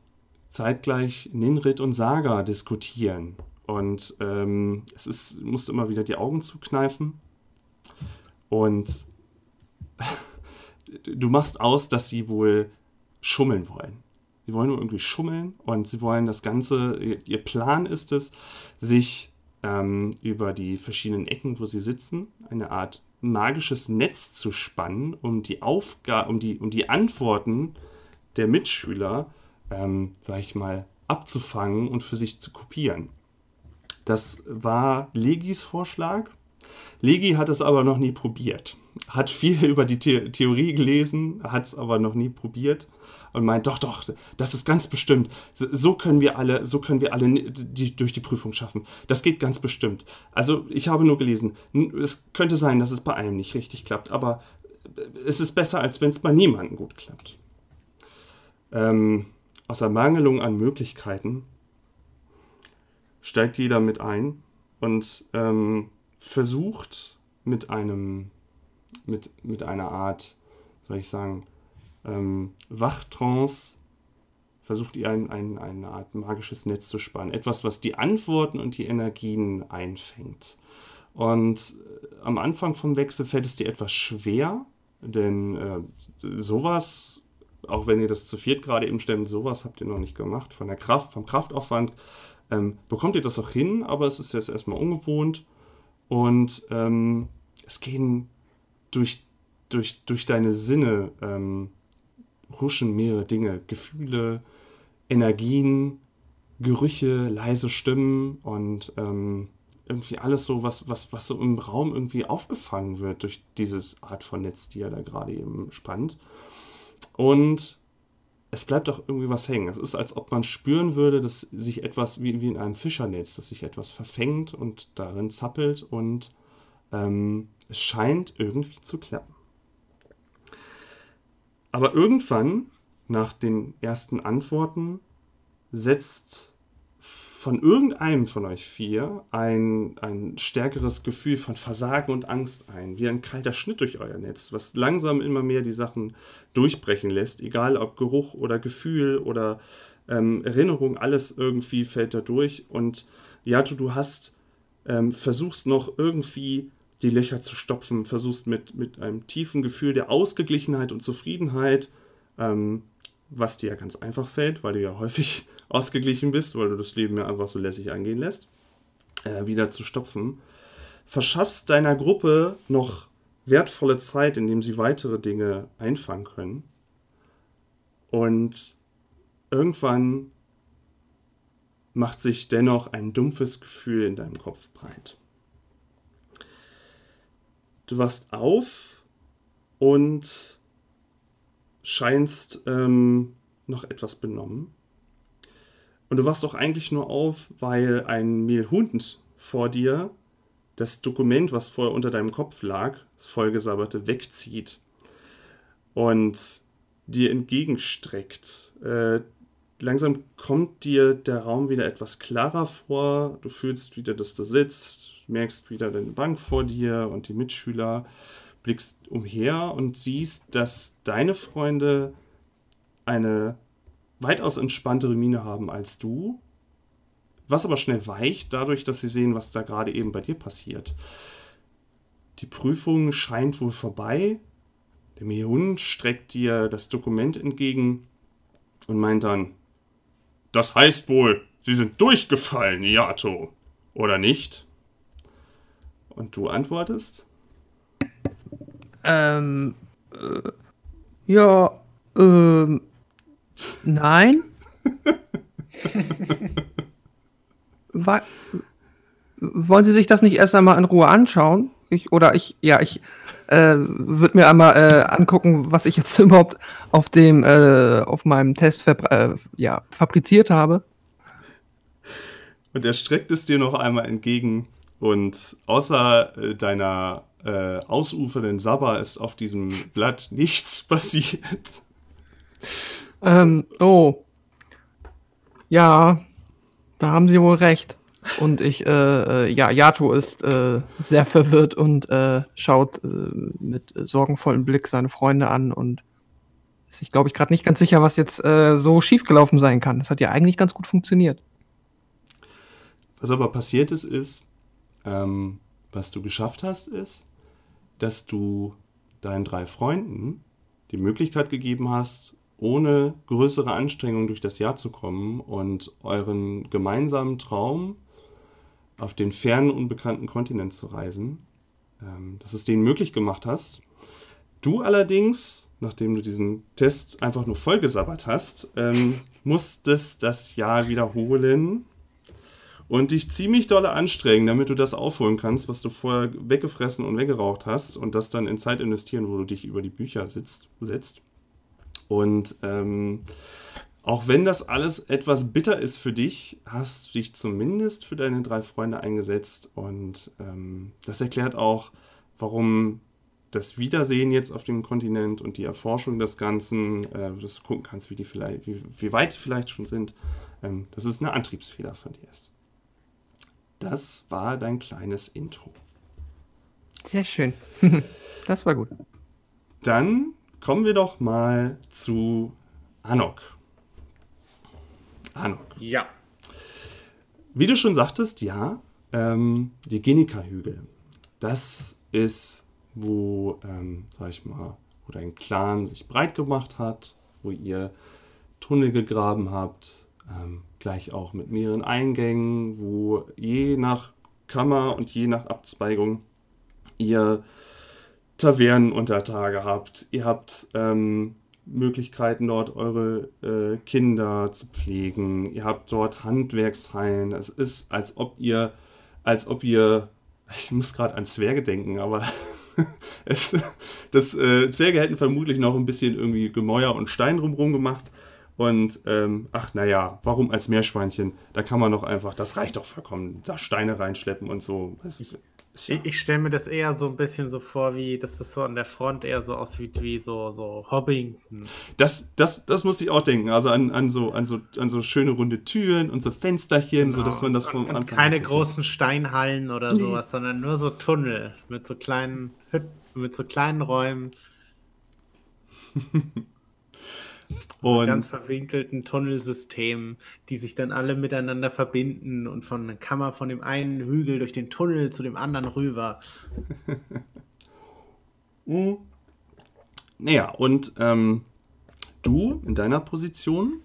zeitgleich Ninrit und Saga diskutieren. Und ähm, es ist, musst immer wieder die Augen zukneifen. Und du machst aus, dass sie wohl schummeln wollen. Sie wollen nur irgendwie schummeln und sie wollen das Ganze, ihr Plan ist es, sich ähm, über die verschiedenen Ecken, wo sie sitzen, eine Art magisches Netz zu spannen, um die Aufgabe, um die, um die Antworten der Mitschüler, ähm, sag ich mal, abzufangen und für sich zu kopieren. Das war Legis Vorschlag. Legi hat es aber noch nie probiert. Hat viel über die The Theorie gelesen, hat es aber noch nie probiert und meint, doch, doch, das ist ganz bestimmt. So können wir alle, so können wir alle die, durch die Prüfung schaffen. Das geht ganz bestimmt. Also ich habe nur gelesen, es könnte sein, dass es bei einem nicht richtig klappt, aber es ist besser, als wenn es bei niemandem gut klappt. Ähm, aus Ermangelung an Möglichkeiten steigt jeder mit ein und ähm, versucht mit einem, mit, mit einer Art, soll ich sagen, ähm, Wachtrance versucht ihr ein, ein, eine Art magisches Netz zu spannen. Etwas, was die Antworten und die Energien einfängt. Und äh, am Anfang vom Wechsel fällt es dir etwas schwer, denn äh, sowas auch wenn ihr das zu viert gerade eben stemmt, sowas habt ihr noch nicht gemacht. Von der Kraft, vom Kraftaufwand ähm, bekommt ihr das auch hin, aber es ist jetzt erstmal ungewohnt. Und ähm, es gehen durch, durch, durch deine Sinne ähm, huschen mehrere Dinge. Gefühle, Energien, Gerüche, leise Stimmen und ähm, irgendwie alles so, was, was, was so im Raum irgendwie aufgefangen wird durch diese Art von Netz, die er da gerade eben spannt. Und es bleibt auch irgendwie was hängen. Es ist, als ob man spüren würde, dass sich etwas wie, wie in einem Fischernetz, dass sich etwas verfängt und darin zappelt und ähm, es scheint irgendwie zu klappen. Aber irgendwann, nach den ersten Antworten, setzt von irgendeinem von euch vier ein, ein stärkeres Gefühl von Versagen und Angst ein, wie ein kalter Schnitt durch euer Netz, was langsam immer mehr die Sachen durchbrechen lässt, egal ob Geruch oder Gefühl oder ähm, Erinnerung, alles irgendwie fällt da durch. Und ja, du, du hast, ähm, versuchst noch irgendwie die Löcher zu stopfen, versuchst mit, mit einem tiefen Gefühl der Ausgeglichenheit und Zufriedenheit, ähm, was dir ja ganz einfach fällt, weil du ja häufig ausgeglichen bist, weil du das Leben ja einfach so lässig angehen lässt, äh, wieder zu stopfen, verschaffst deiner Gruppe noch wertvolle Zeit, indem sie weitere Dinge einfangen können. Und irgendwann macht sich dennoch ein dumpfes Gefühl in deinem Kopf breit. Du wachst auf und scheinst ähm, noch etwas benommen. Und du wachst auch eigentlich nur auf, weil ein Mehlhund vor dir das Dokument, was vorher unter deinem Kopf lag, das vollgesabberte, wegzieht und dir entgegenstreckt. Äh, langsam kommt dir der Raum wieder etwas klarer vor. Du fühlst wieder, dass du sitzt, merkst wieder deine Bank vor dir und die Mitschüler, blickst umher und siehst, dass deine Freunde eine weitaus entspanntere Miene haben als du, was aber schnell weicht, dadurch, dass sie sehen, was da gerade eben bei dir passiert. Die Prüfung scheint wohl vorbei. Der Mehun streckt dir das Dokument entgegen und meint dann, das heißt wohl, sie sind durchgefallen, Yato, oder nicht? Und du antwortest? Ähm, äh, ja, ähm, Nein. Wa wollen Sie sich das nicht erst einmal in Ruhe anschauen? Ich, oder ich, ja, ich äh, würde mir einmal äh, angucken, was ich jetzt überhaupt auf dem, äh, auf meinem Test äh, ja, fabriziert habe. Und er streckt es dir noch einmal entgegen und außer äh, deiner äh, ausufernden Sabber ist auf diesem Blatt nichts passiert. Ähm, oh. Ja, da haben Sie wohl recht. Und ich, äh, äh, ja, Yato ist äh, sehr verwirrt und äh, schaut äh, mit sorgenvollem Blick seine Freunde an und ist sich, glaube ich, gerade nicht ganz sicher, was jetzt so schiefgelaufen sein kann. Das hat ja eigentlich ganz gut funktioniert. Was aber passiert ist, ist, ähm, was du geschafft hast, ist, dass du deinen drei Freunden die Möglichkeit gegeben hast, ohne größere Anstrengung durch das Jahr zu kommen und euren gemeinsamen Traum auf den fernen, unbekannten Kontinent zu reisen, ähm, dass es denen möglich gemacht hast. Du allerdings, nachdem du diesen Test einfach nur vollgesabbert hast, ähm, musstest das Jahr wiederholen und dich ziemlich dolle anstrengen, damit du das aufholen kannst, was du vorher weggefressen und weggeraucht hast und das dann in Zeit investieren, wo du dich über die Bücher sitzt, setzt. Und ähm, auch wenn das alles etwas bitter ist für dich, hast du dich zumindest für deine drei Freunde eingesetzt. Und ähm, das erklärt auch, warum das Wiedersehen jetzt auf dem Kontinent und die Erforschung des Ganzen, äh, dass du gucken kannst, wie, die vielleicht, wie, wie weit die vielleicht schon sind, ähm, dass es eine Antriebsfeder von dir ist. Das war dein kleines Intro. Sehr schön. das war gut. Dann kommen wir doch mal zu Anok. Anok. Ja. Wie du schon sagtest, ja, ähm, die Genika-Hügel. Das ist, wo, ähm, sag ich mal, wo dein Clan sich breit gemacht hat, wo ihr Tunnel gegraben habt, ähm, gleich auch mit mehreren Eingängen, wo je nach Kammer und je nach Abzweigung ihr Tavernen unter Tage habt. Ihr habt ähm, Möglichkeiten, dort eure äh, Kinder zu pflegen. Ihr habt dort Handwerkshallen. Es ist, als ob ihr, als ob ihr, ich muss gerade an Zwerge denken, aber es, das äh, Zwerge hätten vermutlich noch ein bisschen irgendwie Gemäuer und Stein drumherum gemacht. Und ähm, ach naja, warum als Meerschweinchen? Da kann man doch einfach, das reicht doch vollkommen, da Steine reinschleppen und so. Ja ich, ich stelle mir das eher so ein bisschen so vor, wie dass das so an der Front eher so aussieht wie so, so Hobbington. Das, das, das musste ich auch denken. Also an, an, so, an, so, an so schöne runde Türen und so Fensterchen, genau. so dass man das vom und, und Keine großen Steinhallen oder nee. sowas, sondern nur so Tunnel mit so kleinen Hütten, mit so kleinen Räumen. Und ganz verwinkelten Tunnelsystemen, die sich dann alle miteinander verbinden und von kann man von dem einen Hügel durch den Tunnel zu dem anderen rüber. mhm. Naja, und ähm, du in deiner Position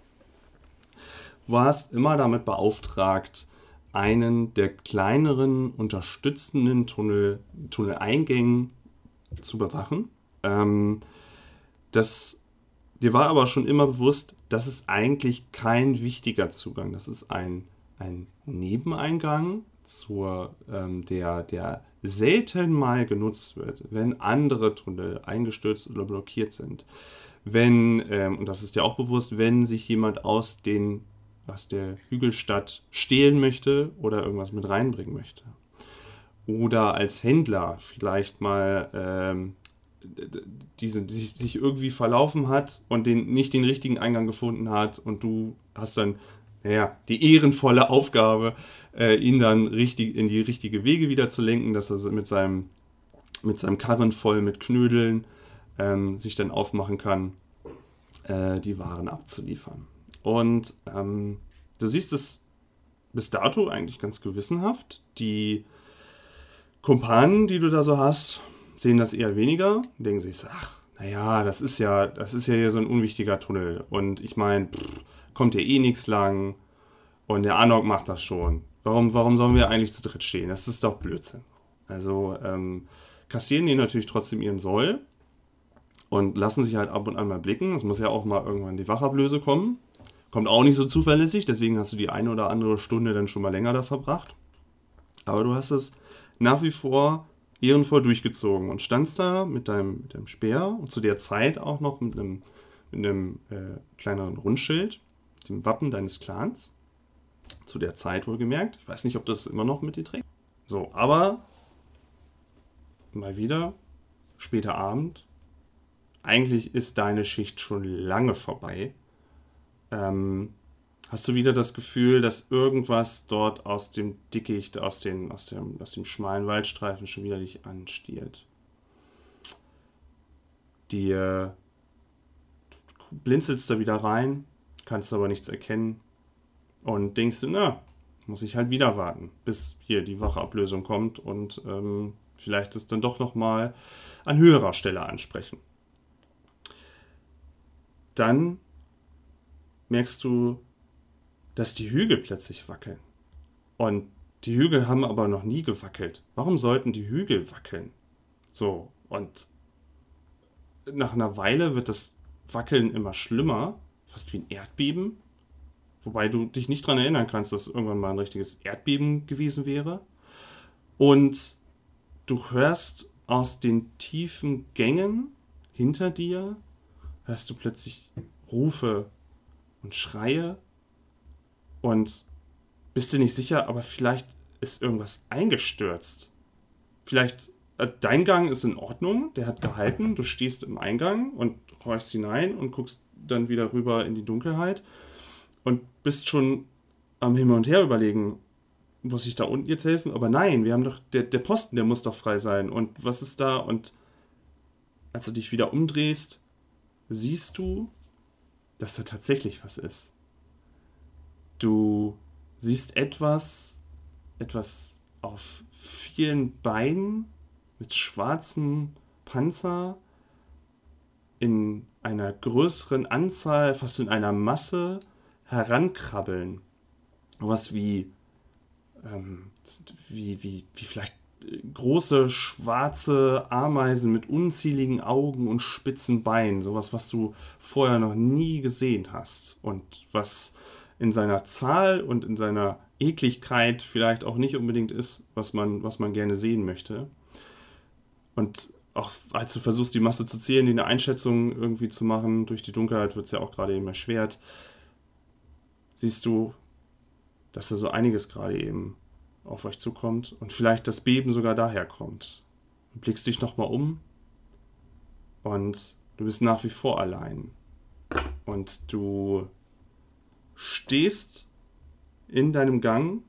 warst immer damit beauftragt, einen der kleineren unterstützenden Tunnel, Tunneleingängen zu bewachen. Ähm, das Dir war aber schon immer bewusst, das ist eigentlich kein wichtiger Zugang. Das ist ein, ein Nebeneingang, zur, ähm, der, der selten mal genutzt wird, wenn andere Tunnel eingestürzt oder blockiert sind. Wenn, ähm, und das ist dir auch bewusst, wenn sich jemand aus, den, aus der Hügelstadt stehlen möchte oder irgendwas mit reinbringen möchte. Oder als Händler vielleicht mal ähm, die sich irgendwie verlaufen hat und den, nicht den richtigen Eingang gefunden hat und du hast dann naja, die ehrenvolle Aufgabe, äh, ihn dann richtig in die richtige Wege wieder zu lenken, dass er mit seinem, mit seinem Karren voll mit Knödeln ähm, sich dann aufmachen kann, äh, die Waren abzuliefern. Und ähm, du siehst es bis dato eigentlich ganz gewissenhaft. Die Kumpanen, die du da so hast, sehen das eher weniger denken sich, ach, naja, das ist ja, das ist ja hier so ein unwichtiger Tunnel. Und ich meine, kommt hier eh nichts lang. Und der Anok macht das schon. Warum, warum sollen wir eigentlich zu dritt stehen? Das ist doch Blödsinn. Also ähm, kassieren die natürlich trotzdem ihren Soll und lassen sich halt ab und an mal blicken. Es muss ja auch mal irgendwann die Wachablöse kommen. Kommt auch nicht so zuverlässig, deswegen hast du die eine oder andere Stunde dann schon mal länger da verbracht. Aber du hast es nach wie vor ehrenvoll durchgezogen und standst da mit deinem, mit deinem Speer und zu der Zeit auch noch mit einem, mit einem äh, kleineren Rundschild, dem Wappen deines Clans. Zu der Zeit wohlgemerkt. Ich weiß nicht, ob das immer noch mit dir trägt. So, aber mal wieder, später Abend. Eigentlich ist deine Schicht schon lange vorbei. Ähm, Hast du wieder das Gefühl, dass irgendwas dort aus dem Dickicht, aus, den, aus, dem, aus dem schmalen Waldstreifen schon wieder dich anstiert? Die, du blinzelst da wieder rein, kannst aber nichts erkennen und denkst du, na, muss ich halt wieder warten, bis hier die Wachablösung kommt und ähm, vielleicht es dann doch nochmal an höherer Stelle ansprechen. Dann merkst du, dass die Hügel plötzlich wackeln. Und die Hügel haben aber noch nie gewackelt. Warum sollten die Hügel wackeln? So, und nach einer Weile wird das Wackeln immer schlimmer, fast wie ein Erdbeben. Wobei du dich nicht daran erinnern kannst, dass irgendwann mal ein richtiges Erdbeben gewesen wäre. Und du hörst aus den tiefen Gängen hinter dir, hörst du plötzlich Rufe und Schreie und bist du nicht sicher, aber vielleicht ist irgendwas eingestürzt. Vielleicht, äh, dein Gang ist in Ordnung, der hat gehalten, du stehst im Eingang und horchst hinein und guckst dann wieder rüber in die Dunkelheit und bist schon am Himmel und Her überlegen, muss ich da unten jetzt helfen? Aber nein, wir haben doch, der, der Posten, der muss doch frei sein. Und was ist da? Und als du dich wieder umdrehst, siehst du, dass da tatsächlich was ist. Du siehst etwas, etwas auf vielen Beinen mit schwarzen Panzer, in einer größeren Anzahl, fast in einer Masse herankrabbeln. Was wie, ähm, wie, wie, wie vielleicht große schwarze Ameisen mit unzähligen Augen und spitzen Beinen. Sowas, was du vorher noch nie gesehen hast. Und was in seiner Zahl und in seiner Ekligkeit vielleicht auch nicht unbedingt ist, was man, was man gerne sehen möchte. Und auch als du versuchst, die Masse zu zählen, die eine Einschätzung irgendwie zu machen, durch die Dunkelheit wird es ja auch gerade eben erschwert, siehst du, dass da so einiges gerade eben auf euch zukommt und vielleicht das Beben sogar daher kommt. Du blickst dich nochmal um und du bist nach wie vor allein. Und du stehst in deinem Gang,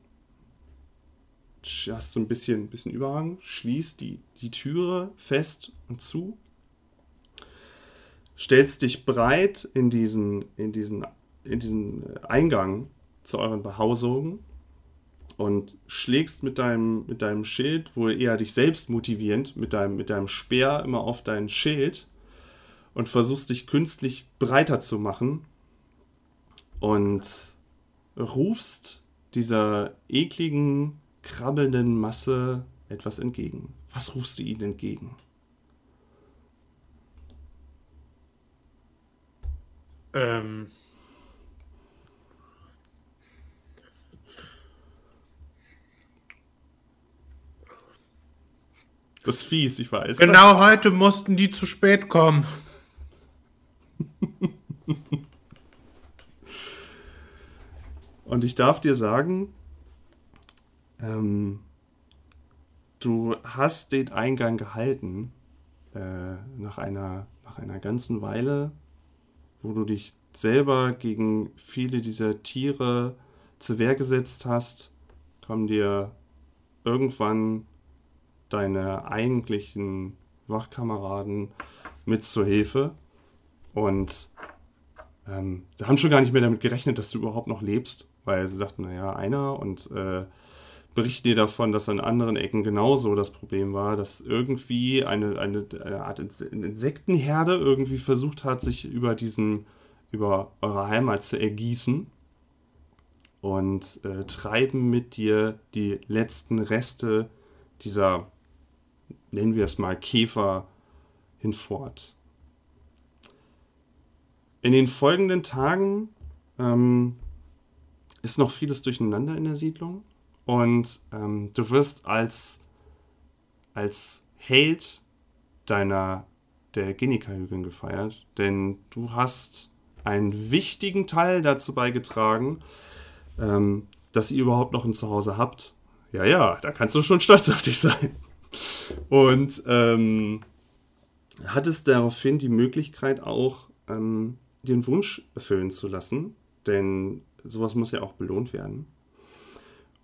hast so ein bisschen, bisschen Überhang, schließt die, die Türe fest und zu, stellst dich breit in diesen, in diesen, in diesen Eingang zu euren Behausungen und schlägst mit deinem, mit deinem Schild, wohl eher dich selbst motivierend, mit deinem, mit deinem Speer immer auf dein Schild und versuchst dich künstlich breiter zu machen und rufst dieser ekligen, krabbelnden Masse etwas entgegen. Was rufst du ihnen entgegen? Ähm. Das ist fies, ich weiß. Genau heute mussten die zu spät kommen. Und ich darf dir sagen, ähm, du hast den Eingang gehalten äh, nach, einer, nach einer ganzen Weile, wo du dich selber gegen viele dieser Tiere zur Wehr gesetzt hast, kommen dir irgendwann deine eigentlichen Wachkameraden mit zur Hilfe. Und ähm, sie haben schon gar nicht mehr damit gerechnet, dass du überhaupt noch lebst, weil sie dachten, naja, einer und äh, berichten dir davon, dass an anderen Ecken genauso das Problem war, dass irgendwie eine, eine, eine Art Insektenherde irgendwie versucht hat, sich über diesen, über eure Heimat zu ergießen und äh, treiben mit dir die letzten Reste dieser nennen wir es mal Käfer hinfort. In den folgenden Tagen ähm, ist noch vieles durcheinander in der Siedlung und ähm, du wirst als, als Held deiner der Genika-Hügeln gefeiert, denn du hast einen wichtigen Teil dazu beigetragen, ähm, dass ihr überhaupt noch ein Zuhause habt. Ja, ja, da kannst du schon stolz auf dich sein. Und ähm, hattest daraufhin die Möglichkeit auch, ähm, den Wunsch erfüllen zu lassen, denn sowas muss ja auch belohnt werden.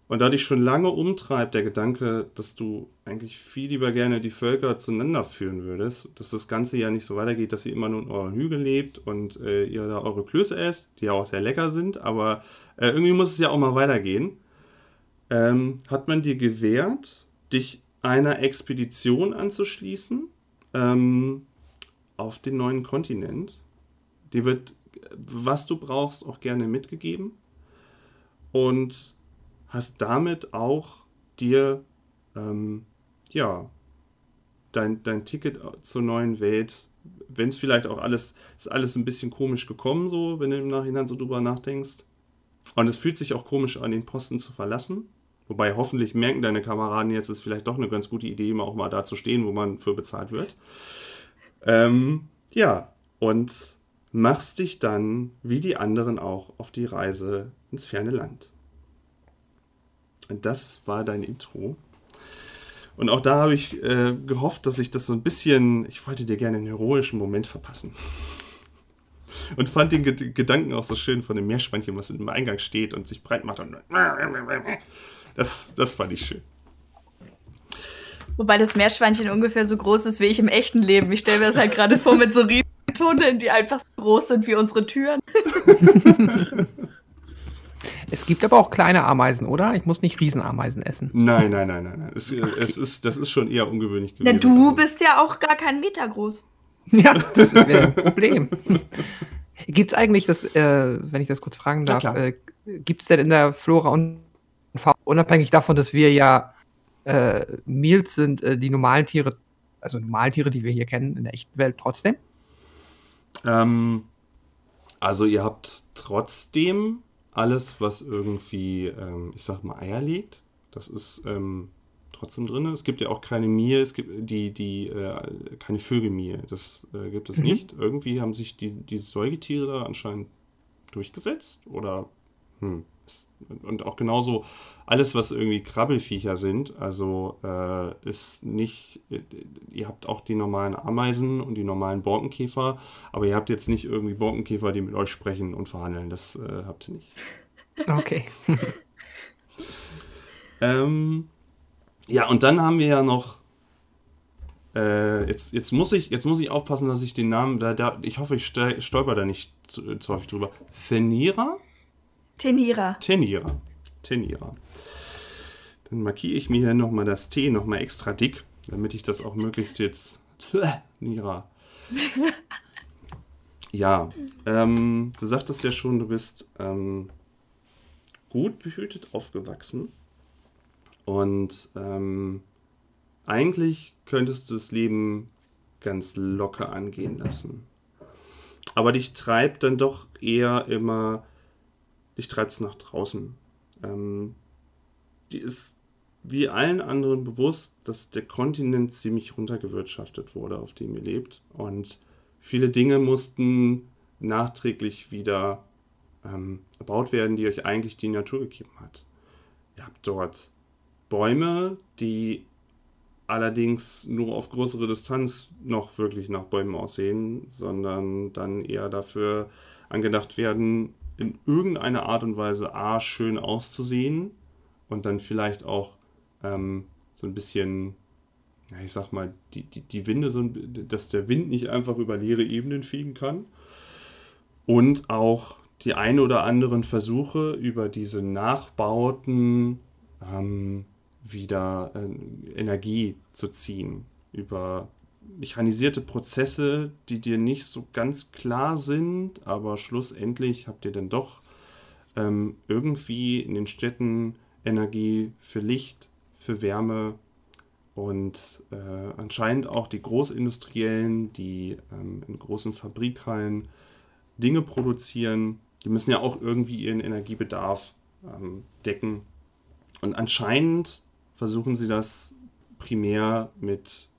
Und da dich schon lange umtreibt der Gedanke, dass du eigentlich viel lieber gerne die Völker zueinander führen würdest, dass das Ganze ja nicht so weitergeht, dass ihr immer nur in euren Hügel lebt und äh, ihr da eure Klöße esst, die ja auch sehr lecker sind, aber äh, irgendwie muss es ja auch mal weitergehen, ähm, hat man dir gewährt, dich einer Expedition anzuschließen ähm, auf den neuen Kontinent. Dir wird, was du brauchst, auch gerne mitgegeben. Und hast damit auch dir, ähm, ja, dein, dein Ticket zur neuen Welt, wenn es vielleicht auch alles, ist alles ein bisschen komisch gekommen, so, wenn du im Nachhinein so drüber nachdenkst. Und es fühlt sich auch komisch an, den Posten zu verlassen. Wobei hoffentlich merken deine Kameraden jetzt, ist vielleicht doch eine ganz gute Idee, immer auch mal da zu stehen, wo man für bezahlt wird. Ähm, ja, und machst dich dann, wie die anderen auch, auf die Reise ins ferne Land. Und das war dein Intro. Und auch da habe ich äh, gehofft, dass ich das so ein bisschen, ich wollte dir gerne einen heroischen Moment verpassen. Und fand den G Gedanken auch so schön von dem Meerschweinchen, was im Eingang steht und sich breit macht. Und das, das fand ich schön. Wobei das Meerschweinchen ungefähr so groß ist wie ich im echten Leben. Ich stelle mir das halt gerade vor mit so riesigen Tunneln, die einfach so groß sind wie unsere Türen. Es gibt aber auch kleine Ameisen, oder? Ich muss nicht Riesenameisen essen. Nein, nein, nein, nein. nein. Es, es ist, das ist schon eher ungewöhnlich gewesen. Na, du bist ja auch gar keinen Meter groß. Ja, das wäre ein Problem. Gibt es eigentlich, das, äh, wenn ich das kurz fragen darf, äh, gibt es denn in der Flora und Fauna, unabhängig davon, dass wir ja äh, Meals sind, äh, die normalen Tiere, also Normaltiere, die wir hier kennen, in der echten Welt trotzdem? Ähm, also ihr habt trotzdem alles, was irgendwie, ähm, ich sag mal, Eier legt. Das ist ähm, trotzdem drin. Es gibt ja auch keine Mie, es gibt die, die, äh, keine Vögelmie. Das äh, gibt es Mhm. nicht. Irgendwie haben sich die, die Säugetiere da anscheinend durchgesetzt. Oder hm. Und auch genauso alles, was irgendwie Krabbelfiecher sind, also äh, ist nicht, äh, ihr habt auch die normalen Ameisen und die normalen Borkenkäfer, aber ihr habt jetzt nicht irgendwie Borkenkäfer, die mit euch sprechen und verhandeln. Das äh, habt ihr nicht. Okay. Ähm, ja, und dann haben wir ja noch. Äh, jetzt, jetzt, muss ich, jetzt muss ich aufpassen, dass ich den Namen. Da, da, ich hoffe, ich stolper da nicht zu, zu häufig drüber. Thenira? Tenira. Tenira. Tenira. Dann markiere ich mir hier nochmal das T nochmal extra dick, damit ich das auch möglichst jetzt. Nira. Ja, ähm, du sagtest ja schon, du bist ähm, gut behütet aufgewachsen. Und ähm, eigentlich könntest du das Leben ganz locker angehen lassen. Aber dich treibt dann doch eher immer, dich treibt es nach draußen. Ähm, die ist wie allen anderen bewusst, dass der Kontinent ziemlich runtergewirtschaftet wurde, auf dem ihr lebt. Und viele Dinge mussten nachträglich wieder ähm, erbaut werden, die euch eigentlich die Natur gegeben hat. Ihr habt dort Bäume, die allerdings nur auf größere Distanz noch wirklich nach Bäumen aussehen, sondern dann eher dafür angedacht werden, in irgendeiner Art und Weise A schön auszusehen und dann vielleicht auch ähm, so ein bisschen, ja, ich sag mal, die, die, die Winde, so ein, dass der Wind nicht einfach über leere Ebenen fegen kann. Und auch die ein oder anderen Versuche über diese Nachbauten ähm, wieder äh, Energie zu ziehen. Über mechanisierte Prozesse, die dir nicht so ganz klar sind, aber schlussendlich habt ihr dann doch ähm, irgendwie in den Städten Energie für Licht, für Wärme und äh, anscheinend auch die Großindustriellen, die ähm, in großen Fabrikhallen Dinge produzieren, die müssen ja auch irgendwie ihren Energiebedarf ähm, decken. Und anscheinend versuchen sie das primär mit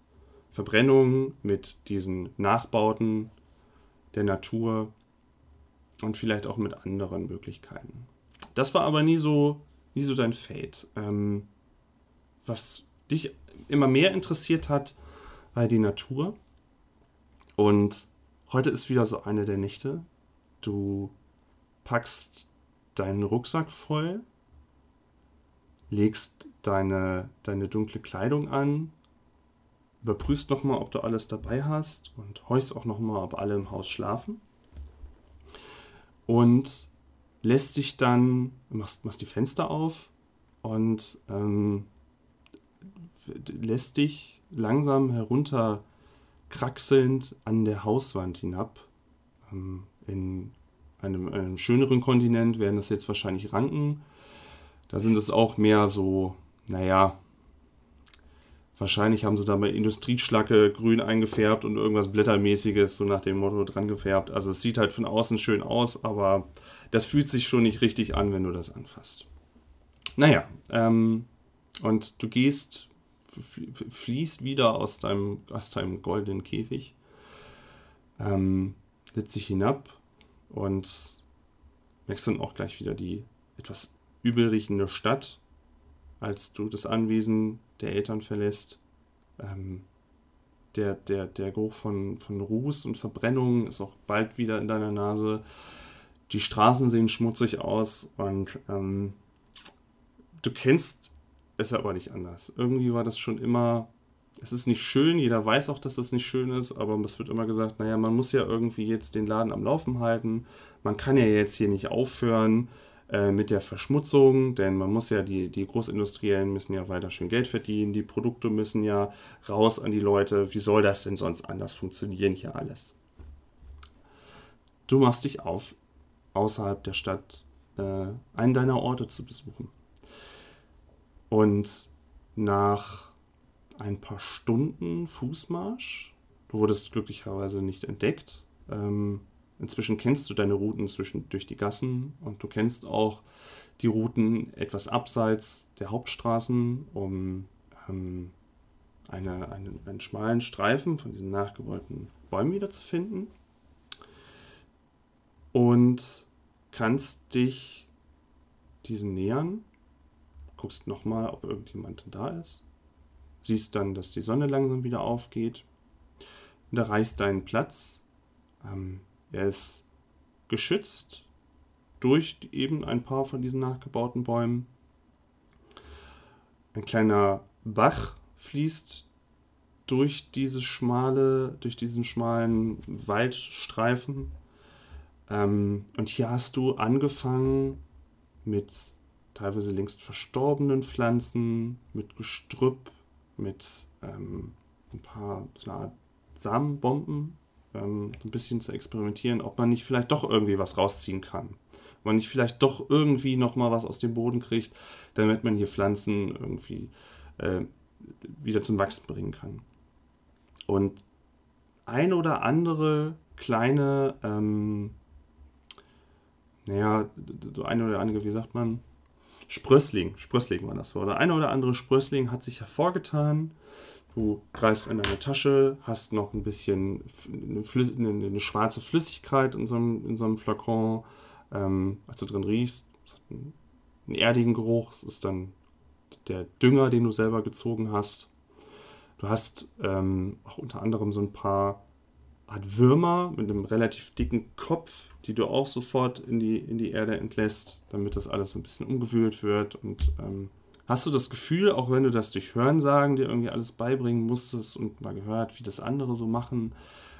Verbrennung, mit diesen Nachbauten der Natur und vielleicht auch mit anderen Möglichkeiten. Das war aber nie so, nie so dein Fate. Ähm, was dich immer mehr interessiert hat, war die Natur. Und heute ist wieder so eine der Nächte. Du packst deinen Rucksack voll, legst deine, deine dunkle Kleidung an, überprüfst nochmal, ob du alles dabei hast und horchst auch nochmal, ob alle im Haus schlafen. Und lässt dich dann, machst, machst die Fenster auf und ähm, lässt dich langsam herunter kraxelnd an der Hauswand hinab. Ähm, in einem, einem schöneren Kontinent wären das jetzt wahrscheinlich Ranken. Da sind es auch mehr so, naja, wahrscheinlich haben sie da mal Industrieschlacke grün eingefärbt und irgendwas Blättermäßiges, so nach dem Motto dran gefärbt. Also es sieht halt von außen schön aus, aber das fühlt sich schon nicht richtig an, wenn du das anfasst. Naja, ähm, und du gehst, fließt wieder aus deinem, aus deinem goldenen Käfig, ähm, setzt dich hinab und merkst dann auch gleich wieder die etwas übel riechende Stadt, als du das Anwesen der Eltern verlässt. Ähm, der, der, der Geruch von, von Ruß und Verbrennung ist auch bald wieder in deiner Nase. Die Straßen sehen schmutzig aus und ähm, du kennst es aber nicht anders. Irgendwie war das schon immer, es ist nicht schön, jeder weiß auch, dass das nicht schön ist, aber es wird immer gesagt, naja, man muss ja irgendwie jetzt den Laden am Laufen halten, man kann ja jetzt hier nicht aufhören, äh, mit der Verschmutzung, denn man muss ja, die, die Großindustriellen müssen ja weiter schön Geld verdienen, die Produkte müssen ja raus an die Leute. Wie soll das denn sonst anders funktionieren hier alles? Du machst dich auf, außerhalb der Stadt äh, einen deiner Orte zu besuchen. Und nach ein paar Stunden Fußmarsch, du wurdest glücklicherweise nicht entdeckt, ähm, Inzwischen kennst du deine Routen zwischen, durch die Gassen und du kennst auch die Routen etwas abseits der Hauptstraßen, um ähm, eine, eine, einen schmalen Streifen von diesen nachgebauten Bäumen wiederzufinden. Und kannst dich diesen nähern, guckst nochmal, ob irgendjemand da ist, siehst dann, dass die Sonne langsam wieder aufgeht und erreichst deinen Platz. Ähm, er ist geschützt durch eben ein paar von diesen nachgebauten Bäumen. Ein kleiner Bach fließt durch diese schmale, durch diesen schmalen Waldstreifen. Ähm, und hier hast du angefangen mit teilweise längst verstorbenen Pflanzen, mit Gestrüpp, mit ähm, ein paar so Samenbomben, ähm, ein bisschen zu experimentieren, ob man nicht vielleicht doch irgendwie was rausziehen kann. Ob man nicht vielleicht doch irgendwie nochmal was aus dem Boden kriegt, damit man hier Pflanzen irgendwie äh, wieder zum Wachsen bringen kann. Und ein oder andere kleine, ähm, naja, so eine oder andere, wie sagt man, Sprössling, Sprössling war das Wort. Der eine oder andere Sprössling hat sich hervorgetan Du greifst in deine Tasche, hast noch ein bisschen eine, eine, eine schwarze Flüssigkeit in so einem, in so einem Flakon. Ähm, als du drin riechst, es hat einen, einen erdigen Geruch. Es ist dann der Dünger, den du selber gezogen hast. Du hast ähm, auch unter anderem so ein paar Art Würmer mit einem relativ dicken Kopf, die du auch sofort in die, in die Erde entlässt, damit das alles ein bisschen umgewühlt wird und ähm, Hast du das Gefühl, auch wenn du das durch Hörensagen dir irgendwie alles beibringen musstest und mal gehört, wie das andere so machen,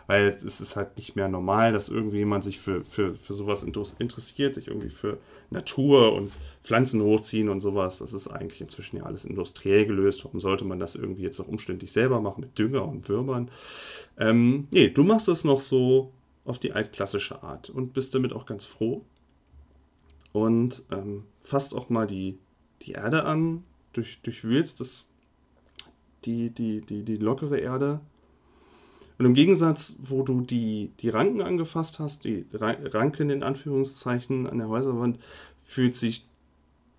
weil es ist halt nicht mehr normal, dass irgendjemand sich für, für, für sowas interessiert, sich irgendwie für Natur und Pflanzen hochziehen und sowas. Das ist eigentlich inzwischen ja alles industriell gelöst. Warum sollte man das irgendwie jetzt auch umständlich selber machen mit Dünger und Würmern? Ähm, nee, du machst das noch so auf die altklassische Art und bist damit auch ganz froh. Und ähm, fasst auch mal die die Erde an, durch, durchwühlst das, die, die, die, die lockere Erde. Und im Gegensatz, wo du die, die Ranken angefasst hast, die Ranken in Anführungszeichen an der Häuserwand, fühlt sich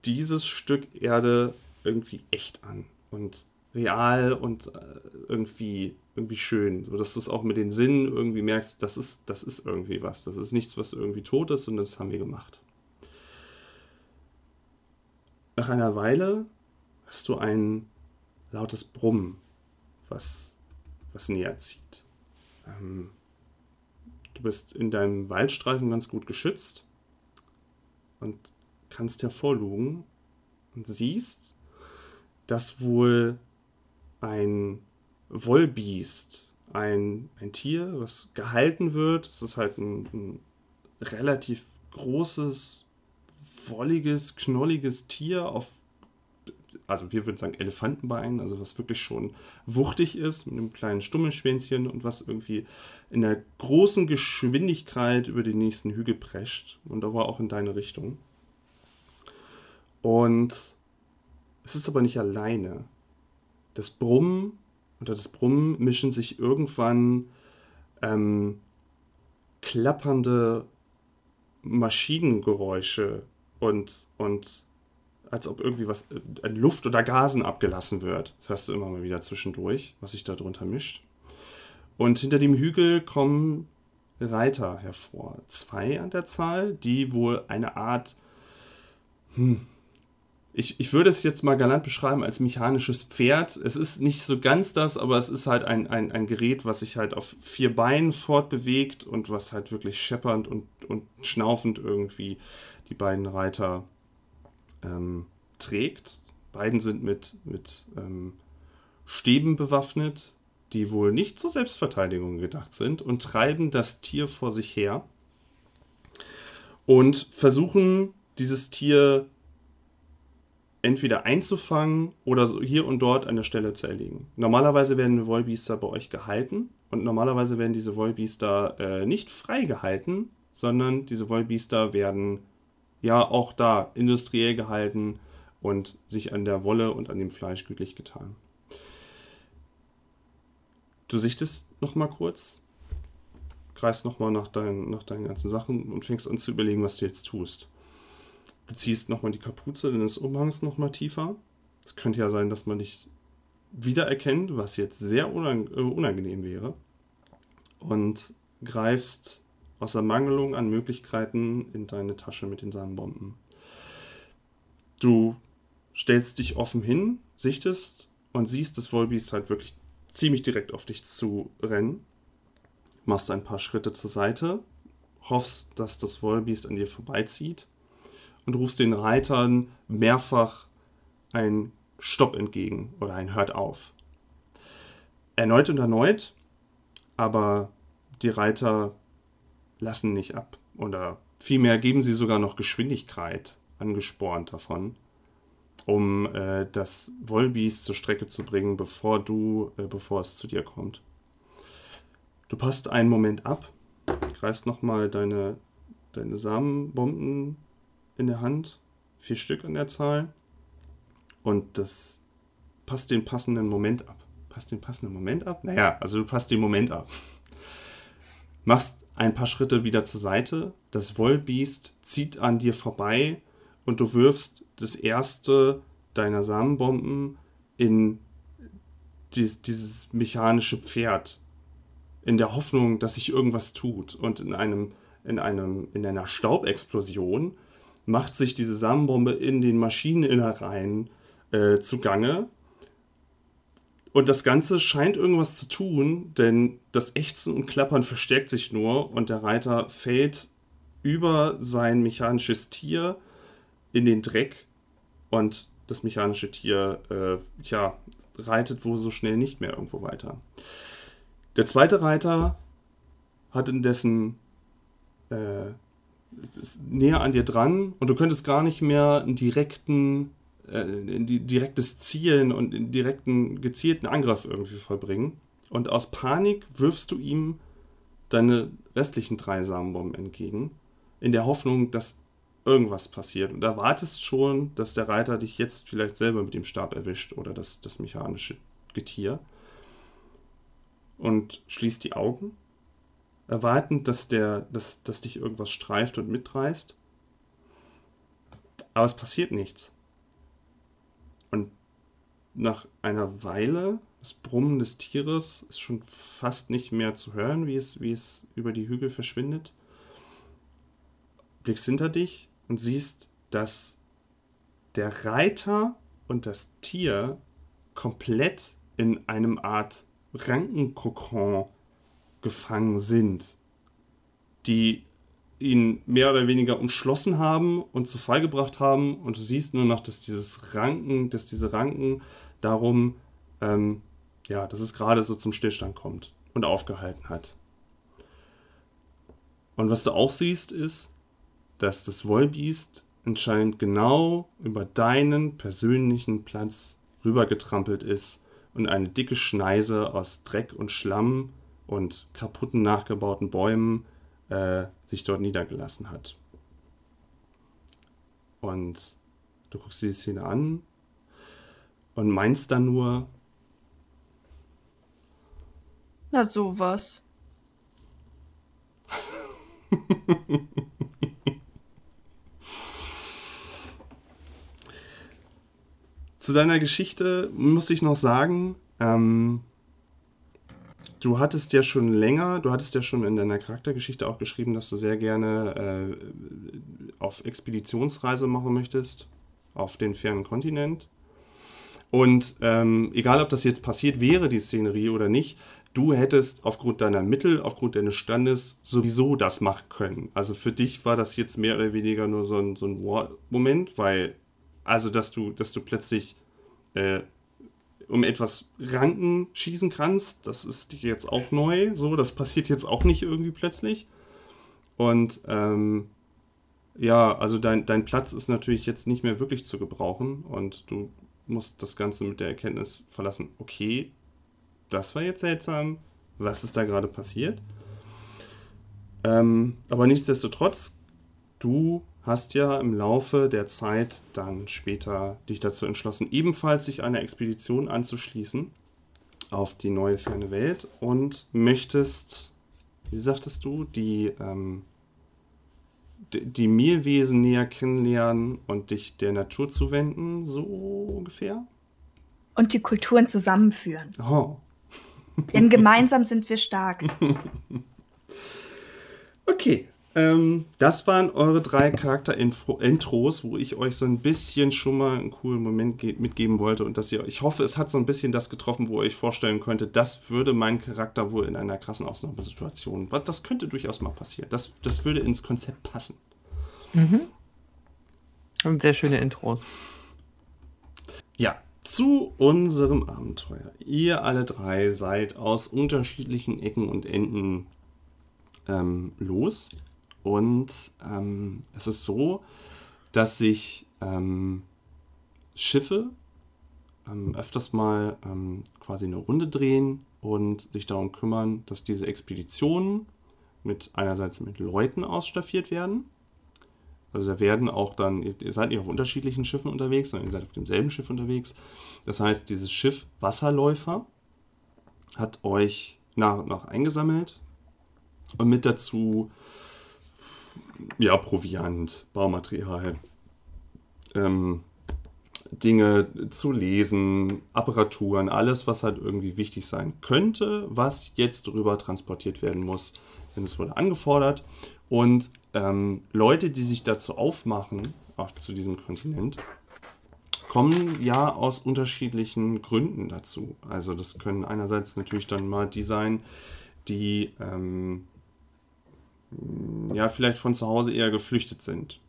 dieses Stück Erde irgendwie echt an und real und äh, irgendwie, irgendwie schön. So dass du es auch mit den Sinnen irgendwie merkst, das ist, das ist irgendwie was. Das ist nichts, was irgendwie tot ist und das haben wir gemacht. Nach einer Weile hast du ein lautes Brummen, was, was näher zieht. Ähm, du bist in deinem Waldstreifen ganz gut geschützt und kannst hervorlugen und siehst, dass wohl ein Wollbiest, ein, ein Tier, was gehalten wird, es ist halt ein, ein relativ großes wolliges, knolliges Tier auf, also wir würden sagen Elefantenbeinen, also was wirklich schon wuchtig ist, mit einem kleinen Stummelschwänzchen und was irgendwie in der großen Geschwindigkeit über den nächsten Hügel prescht und da war auch in deine Richtung. Und es ist aber nicht alleine. Das Brummen unter das Brummen mischen sich irgendwann ähm, klappernde Maschinengeräusche und, und als ob irgendwie was äh, Luft oder Gasen abgelassen wird. Das hörst du immer mal wieder zwischendurch, was sich da drunter mischt. Und hinter dem Hügel kommen Reiter hervor. Zwei an der Zahl, die wohl eine Art, hm, ich, ich würde es jetzt mal galant beschreiben als mechanisches Pferd. Es ist nicht so ganz das, aber es ist halt ein, ein, ein Gerät, was sich halt auf vier Beinen fortbewegt und was halt wirklich scheppernd und, und schnaufend irgendwie die beiden Reiter ähm, trägt. Beiden sind mit, mit ähm, Stäben bewaffnet, die wohl nicht zur Selbstverteidigung gedacht sind und treiben das Tier vor sich her und versuchen dieses Tier entweder einzufangen oder so hier und dort an der Stelle zu erlegen. Normalerweise werden Wollbiester bei euch gehalten und normalerweise werden diese Wollbiester äh, nicht freigehalten, sondern diese Wollbiester werden ja auch da industriell gehalten und sich an der Wolle und an dem Fleisch gütlich getan. Du sichtest noch mal kurz, greifst noch mal nach, dein, nach deinen ganzen Sachen und fängst an zu überlegen, was du jetzt tust. Du ziehst noch mal die Kapuze deines Umhangs noch mal tiefer. Es könnte ja sein, dass man dich wiedererkennt, was jetzt sehr unang äh, unangenehm wäre. Und greifst aus Ermangelung an Möglichkeiten in deine Tasche mit den Samenbomben. Du stellst dich offen hin, sichtest und siehst das Wollbiest halt wirklich ziemlich direkt auf dich zu rennen. Machst ein paar Schritte zur Seite, hoffst, dass das Wollbiest an dir vorbeizieht und rufst den Reitern mehrfach ein Stopp entgegen oder ein Hört auf. Erneut und erneut, aber die Reiter lassen nicht ab oder vielmehr geben sie sogar noch Geschwindigkeit angespornt davon, um äh, das Wollbiest zur Strecke zu bringen, bevor du, äh, bevor es zu dir kommt. Du passt einen Moment ab, greifst nochmal deine, deine Samenbomben in der Hand, vier Stück an der Zahl, und das passt den passenden Moment ab. Passt den passenden Moment ab? Naja, also du passt den Moment ab. Machst ein paar Schritte wieder zur Seite, das Wollbiest zieht an dir vorbei und du wirfst das erste deiner Samenbomben in dies, dieses mechanische Pferd, in der Hoffnung, dass sich irgendwas tut. Und in einem, in einem, in einer Staubexplosion macht sich diese Samenbombe in den Maschineninnereien äh, zugange. Und das Ganze scheint irgendwas zu tun, denn das Ächzen und Klappern verstärkt sich nur und der Reiter fällt über sein mechanisches Tier in den Dreck und das mechanische Tier, äh, ja, reitet wohl so schnell nicht mehr irgendwo weiter. Der zweite Reiter hat indessen äh, näher an dir dran und du könntest gar nicht mehr einen direkten, äh, direktes Zielen und einen direkten gezielten Angriff irgendwie vollbringen. Und aus Panik wirfst du ihm deine restlichen drei Samenbomben entgegen, in der Hoffnung, dass irgendwas passiert und erwartest schon, dass der Reiter dich jetzt vielleicht selber mit dem Stab erwischt oder das, das mechanische Getier und schließt die Augen, erwartend, dass, der, dass, dass dich irgendwas streift und mitreißt. Aber es passiert nichts. Nach einer Weile, das Brummen des Tieres ist schon fast nicht mehr zu hören, wie es, wie es über die Hügel verschwindet. Blickst hinter dich und siehst, dass der Reiter und das Tier komplett in einem Art Rankenkokon gefangen sind, die ihn mehr oder weniger umschlossen haben und zu Fall gebracht haben. Und du siehst nur noch, dass dieses Ranken, dass diese Ranken darum, ähm, ja, dass es gerade so zum Stillstand kommt und aufgehalten hat. Und was du auch siehst, ist, dass das Wollbiest anscheinend genau über deinen persönlichen Platz rübergetrampelt ist und eine dicke Schneise aus Dreck und Schlamm und kaputten nachgebauten Bäumen äh, sich dort niedergelassen hat. Und du guckst dir die Szene an und meinst dann nur. Na sowas. Zu deiner Geschichte muss ich noch sagen, ähm, du hattest ja schon länger, du hattest ja schon in deiner Charaktergeschichte auch geschrieben, dass du sehr gerne äh, auf Expeditionsreise machen möchtest, auf den fernen Kontinent. Und ähm, egal, ob das jetzt passiert wäre, die Szenerie oder nicht, du hättest aufgrund deiner Mittel, aufgrund deines Standes sowieso das machen können. Also für dich war das jetzt mehr oder weniger nur so ein, so ein War-Moment, weil also, dass du, dass du plötzlich äh, um etwas Ranken schießen kannst, das ist jetzt auch neu. So, das passiert jetzt auch nicht irgendwie plötzlich. Und ähm, ja, also dein, dein Platz ist natürlich jetzt nicht mehr wirklich zu gebrauchen und du musst das Ganze mit der Erkenntnis verlassen, okay, das war jetzt seltsam, was ist da gerade passiert? Ähm, aber nichtsdestotrotz, du hast ja im Laufe der Zeit dann später dich dazu entschlossen, ebenfalls sich einer Expedition anzuschließen auf die neue ferne Welt und möchtest, wie sagtest du, die, ähm, die, Mehlwesen näher kennenlernen und dich der Natur zuwenden, so ungefähr? Und die Kulturen zusammenführen. Oh. Denn gemeinsam sind wir stark. Okay, ähm, das waren eure drei Charakter-Intros, wo ich euch so ein bisschen schon mal einen coolen Moment mitgeben wollte und dass ihr, ich hoffe, es hat so ein bisschen das getroffen, wo ihr euch vorstellen könntet, das würde mein Charakter wohl in einer krassen Ausnahmesituation, das könnte durchaus mal passieren. Das, das würde ins Konzept passen. Mhm. Und sehr schöne Intros. Ja, zu unserem Abenteuer. Ihr alle drei seid aus unterschiedlichen Ecken und Enden ähm, los. Und ähm, es ist so, dass sich ähm, Schiffe ähm, öfters mal ähm, quasi eine Runde drehen und sich darum kümmern, dass diese Expeditionen mit einerseits mit Leuten ausstaffiert werden. Also da werden auch dann, ihr seid nicht auf unterschiedlichen Schiffen unterwegs, sondern ihr seid auf demselben Schiff unterwegs. Das heißt, dieses Schiff Wasserläufer hat euch nach und nach eingesammelt, und mit dazu, ja, Proviant, Baumaterial, ähm, Dinge zu lesen, Apparaturen, alles, was halt irgendwie wichtig sein könnte, was jetzt drüber transportiert werden muss, denn es wurde angefordert. Und ähm, Leute, die sich dazu aufmachen, auch zu diesem Kontinent, kommen ja aus unterschiedlichen Gründen dazu. Also das können einerseits natürlich dann mal die sein, die ähm, ja, vielleicht von zu Hause eher geflüchtet sind.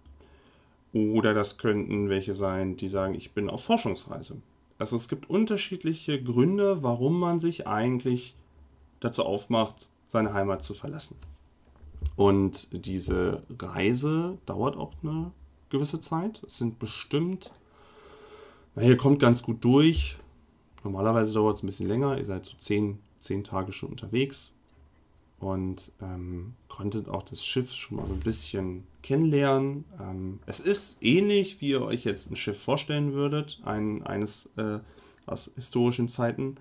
Oder das könnten welche sein, die sagen, ich bin auf Forschungsreise. Also es gibt unterschiedliche Gründe, warum man sich eigentlich dazu aufmacht, seine Heimat zu verlassen. Und diese Reise dauert auch eine gewisse Zeit. Es sind bestimmt, na, ihr kommt ganz gut durch. Normalerweise dauert es ein bisschen länger. Ihr seid so zehn, zehn Tage schon unterwegs und ähm, konntet auch das Schiff schon mal so ein bisschen kennenlernen. Ähm, es ist ähnlich, wie ihr euch jetzt ein Schiff vorstellen würdet, ein, eines äh, aus historischen Zeiten.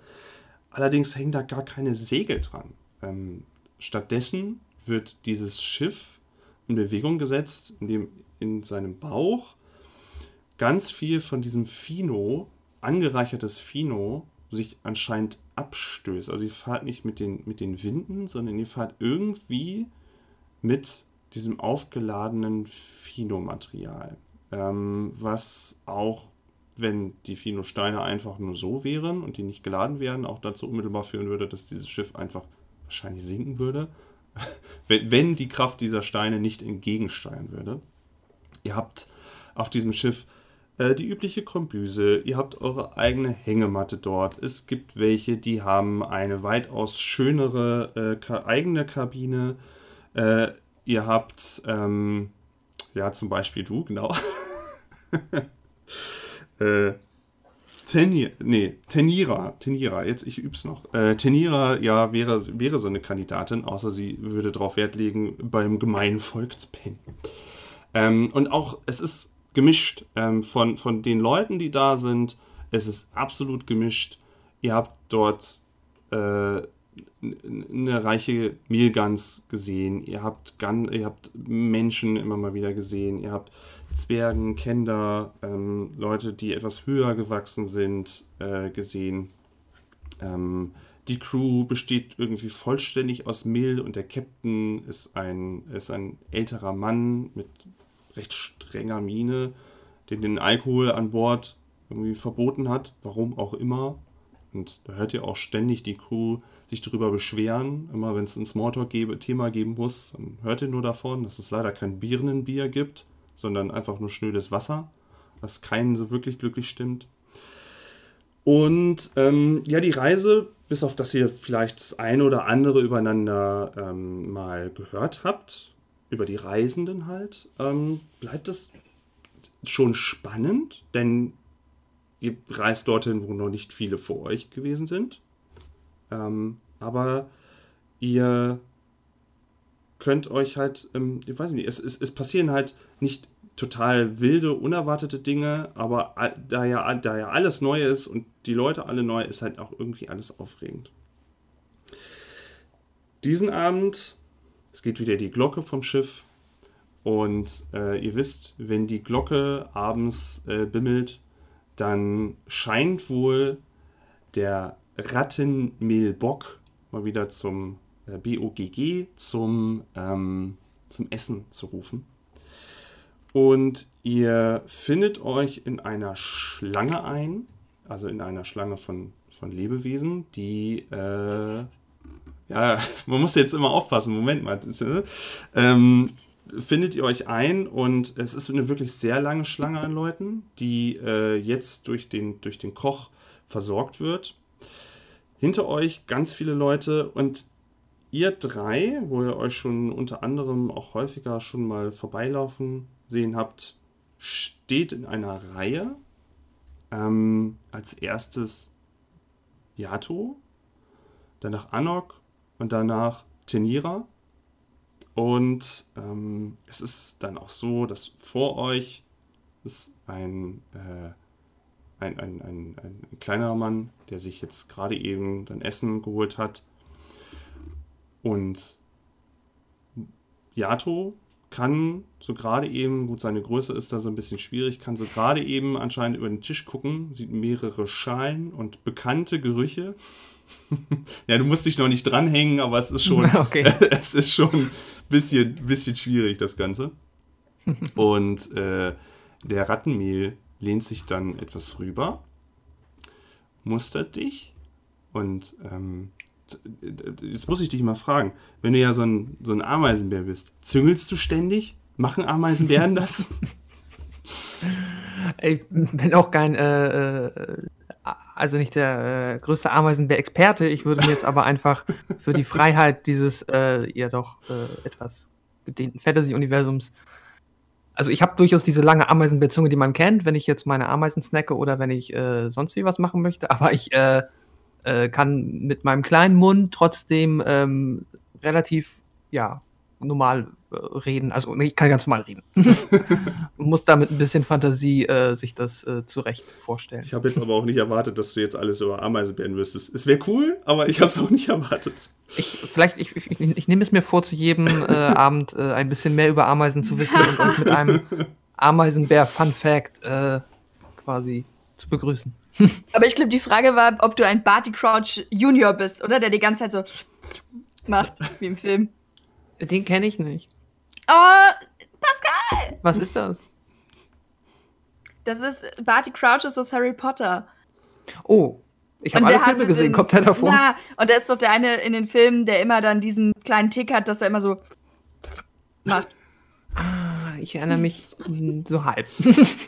Allerdings hängen da gar keine Segel dran. Ähm, stattdessen wird dieses Schiff in Bewegung gesetzt, indem in seinem Bauch ganz viel von diesem Fino, angereichertes Fino, sich anscheinend abstößt. Also ihr fahrt nicht mit den, mit den Winden, sondern ihr fahrt irgendwie mit diesem aufgeladenen Fino-Material. Ähm, was auch, wenn die Fino-Steine einfach nur so wären und die nicht geladen wären, auch dazu unmittelbar führen würde, dass dieses Schiff einfach wahrscheinlich sinken würde. wenn, wenn die Kraft dieser Steine nicht entgegensteuern würde. Ihr habt auf diesem Schiff die übliche Kombüse, ihr habt eure eigene Hängematte dort. Es gibt welche, die haben eine weitaus schönere äh, eigene Kabine. Äh, ihr habt, ähm, ja, zum Beispiel du, genau. äh, Tenir, nee, Tenira, Tenira, jetzt ich üb's noch. Äh, Tenira, ja, wäre, wäre so eine Kandidatin, außer sie würde darauf Wert legen, beim gemeinen Volk zu pennen. Ähm, und auch, es ist gemischt ähm, von, von den Leuten, die da sind. Es ist absolut gemischt. Ihr habt dort äh, eine reiche Mehlgans gesehen. Ihr habt, Gan ihr habt Menschen immer mal wieder gesehen. Ihr habt Zwergen, Kinder, ähm, Leute, die etwas höher gewachsen sind, äh, gesehen. Ähm, die Crew besteht irgendwie vollständig aus Mehl und der Captain ist ein, ist ein älterer Mann mit recht strenger Miene, den den Alkohol an Bord irgendwie verboten hat, warum auch immer. Und da hört ihr auch ständig die Crew sich darüber beschweren, immer wenn es ein Smalltalk-Thema geben muss, dann hört ihr nur davon, dass es leider kein Birnenbier gibt, sondern einfach nur schnödes Wasser, was keinen so wirklich glücklich stimmt. Und ähm, ja, die Reise, bis auf dass ihr vielleicht das eine oder andere übereinander ähm, mal gehört habt, über die Reisenden halt, ähm, bleibt es schon spannend, denn ihr reist dorthin, wo noch nicht viele vor euch gewesen sind. Ähm, aber ihr könnt euch halt, ähm, ich weiß nicht, es, es, es passieren halt nicht total wilde, unerwartete Dinge, aber da ja, da ja alles neu ist und die Leute alle neu, ist halt auch irgendwie alles aufregend. Diesen Abend, es geht wieder die Glocke vom Schiff und äh, ihr wisst, wenn die Glocke abends äh, bimmelt, dann scheint wohl der Rattenmehlbock mal wieder zum äh, BOGG, zum, ähm, zum Essen zu rufen. Und ihr findet euch in einer Schlange ein, also in einer Schlange von, von Lebewesen, die, äh, ja, man muss jetzt immer aufpassen, Moment mal, ähm, findet ihr euch ein und es ist eine wirklich sehr lange Schlange an Leuten, die äh, jetzt durch den, durch den Koch versorgt wird. Hinter euch ganz viele Leute und ihr drei, wo ihr euch schon unter anderem auch häufiger schon mal vorbeilaufen sehen habt, steht in einer Reihe. Ähm, als erstes Yato, danach Anok und danach Tenira. Und ähm, es ist dann auch so, dass vor euch ist ein, äh, ein, ein, ein, ein kleinerer Mann, der sich jetzt gerade eben dann Essen geholt hat. Und Yato kann so gerade eben, gut, seine Größe ist da so ein bisschen schwierig, kann so gerade eben anscheinend über den Tisch gucken, sieht mehrere Schalen und bekannte Gerüche. ja, du musst dich noch nicht dranhängen, aber es ist schon, okay. es ist schon ein bisschen, bisschen schwierig, das Ganze. Und äh, der Rattenmehl lehnt sich dann etwas rüber, mustert dich und ähm, jetzt muss ich dich mal fragen, wenn du ja so ein, so ein Ameisenbär bist, züngelst du ständig? Machen Ameisenbären das? Ich bin auch kein, äh, äh, also nicht der äh, größte Ameisenbär-Experte. Ich würde mir jetzt aber einfach für die Freiheit dieses äh, ja doch äh, etwas gedehnten Fantasy-Universums also ich habe durchaus diese lange Ameisenbärzunge, die man kennt, wenn ich jetzt meine Ameisen snacke oder wenn ich äh, sonst wie was machen möchte. Aber ich äh, äh, kann mit meinem kleinen Mund trotzdem ähm, relativ, ja, normal reden. Also ich kann ganz normal reden. Muss da mit ein bisschen Fantasie äh, sich das äh, zurecht vorstellen. Ich habe jetzt aber auch nicht erwartet, dass du jetzt alles über Ameisenbären wüsstest. Es wäre cool, aber ich habe es auch nicht erwartet. Ich, vielleicht, ich, ich, ich nehme es mir vor, zu jedem äh, Abend äh, ein bisschen mehr über Ameisen zu wissen und euch mit einem Ameisenbär-Fun-Fact äh, quasi zu begrüßen. Aber ich glaube, die Frage war, ob du ein Barty Crouch Junior bist, oder? Der die ganze Zeit so macht, wie im Film. Den kenne ich nicht. Oh, Pascal! Was ist das? Das ist, Barty Crouch ist aus Harry Potter. Oh, ich habe alle Filme gesehen, den, kommt er davor? Ja, und er ist doch der eine in den Filmen, der immer dann diesen kleinen Tick hat, dass er immer so macht. Ah, ich erinnere mich so halb.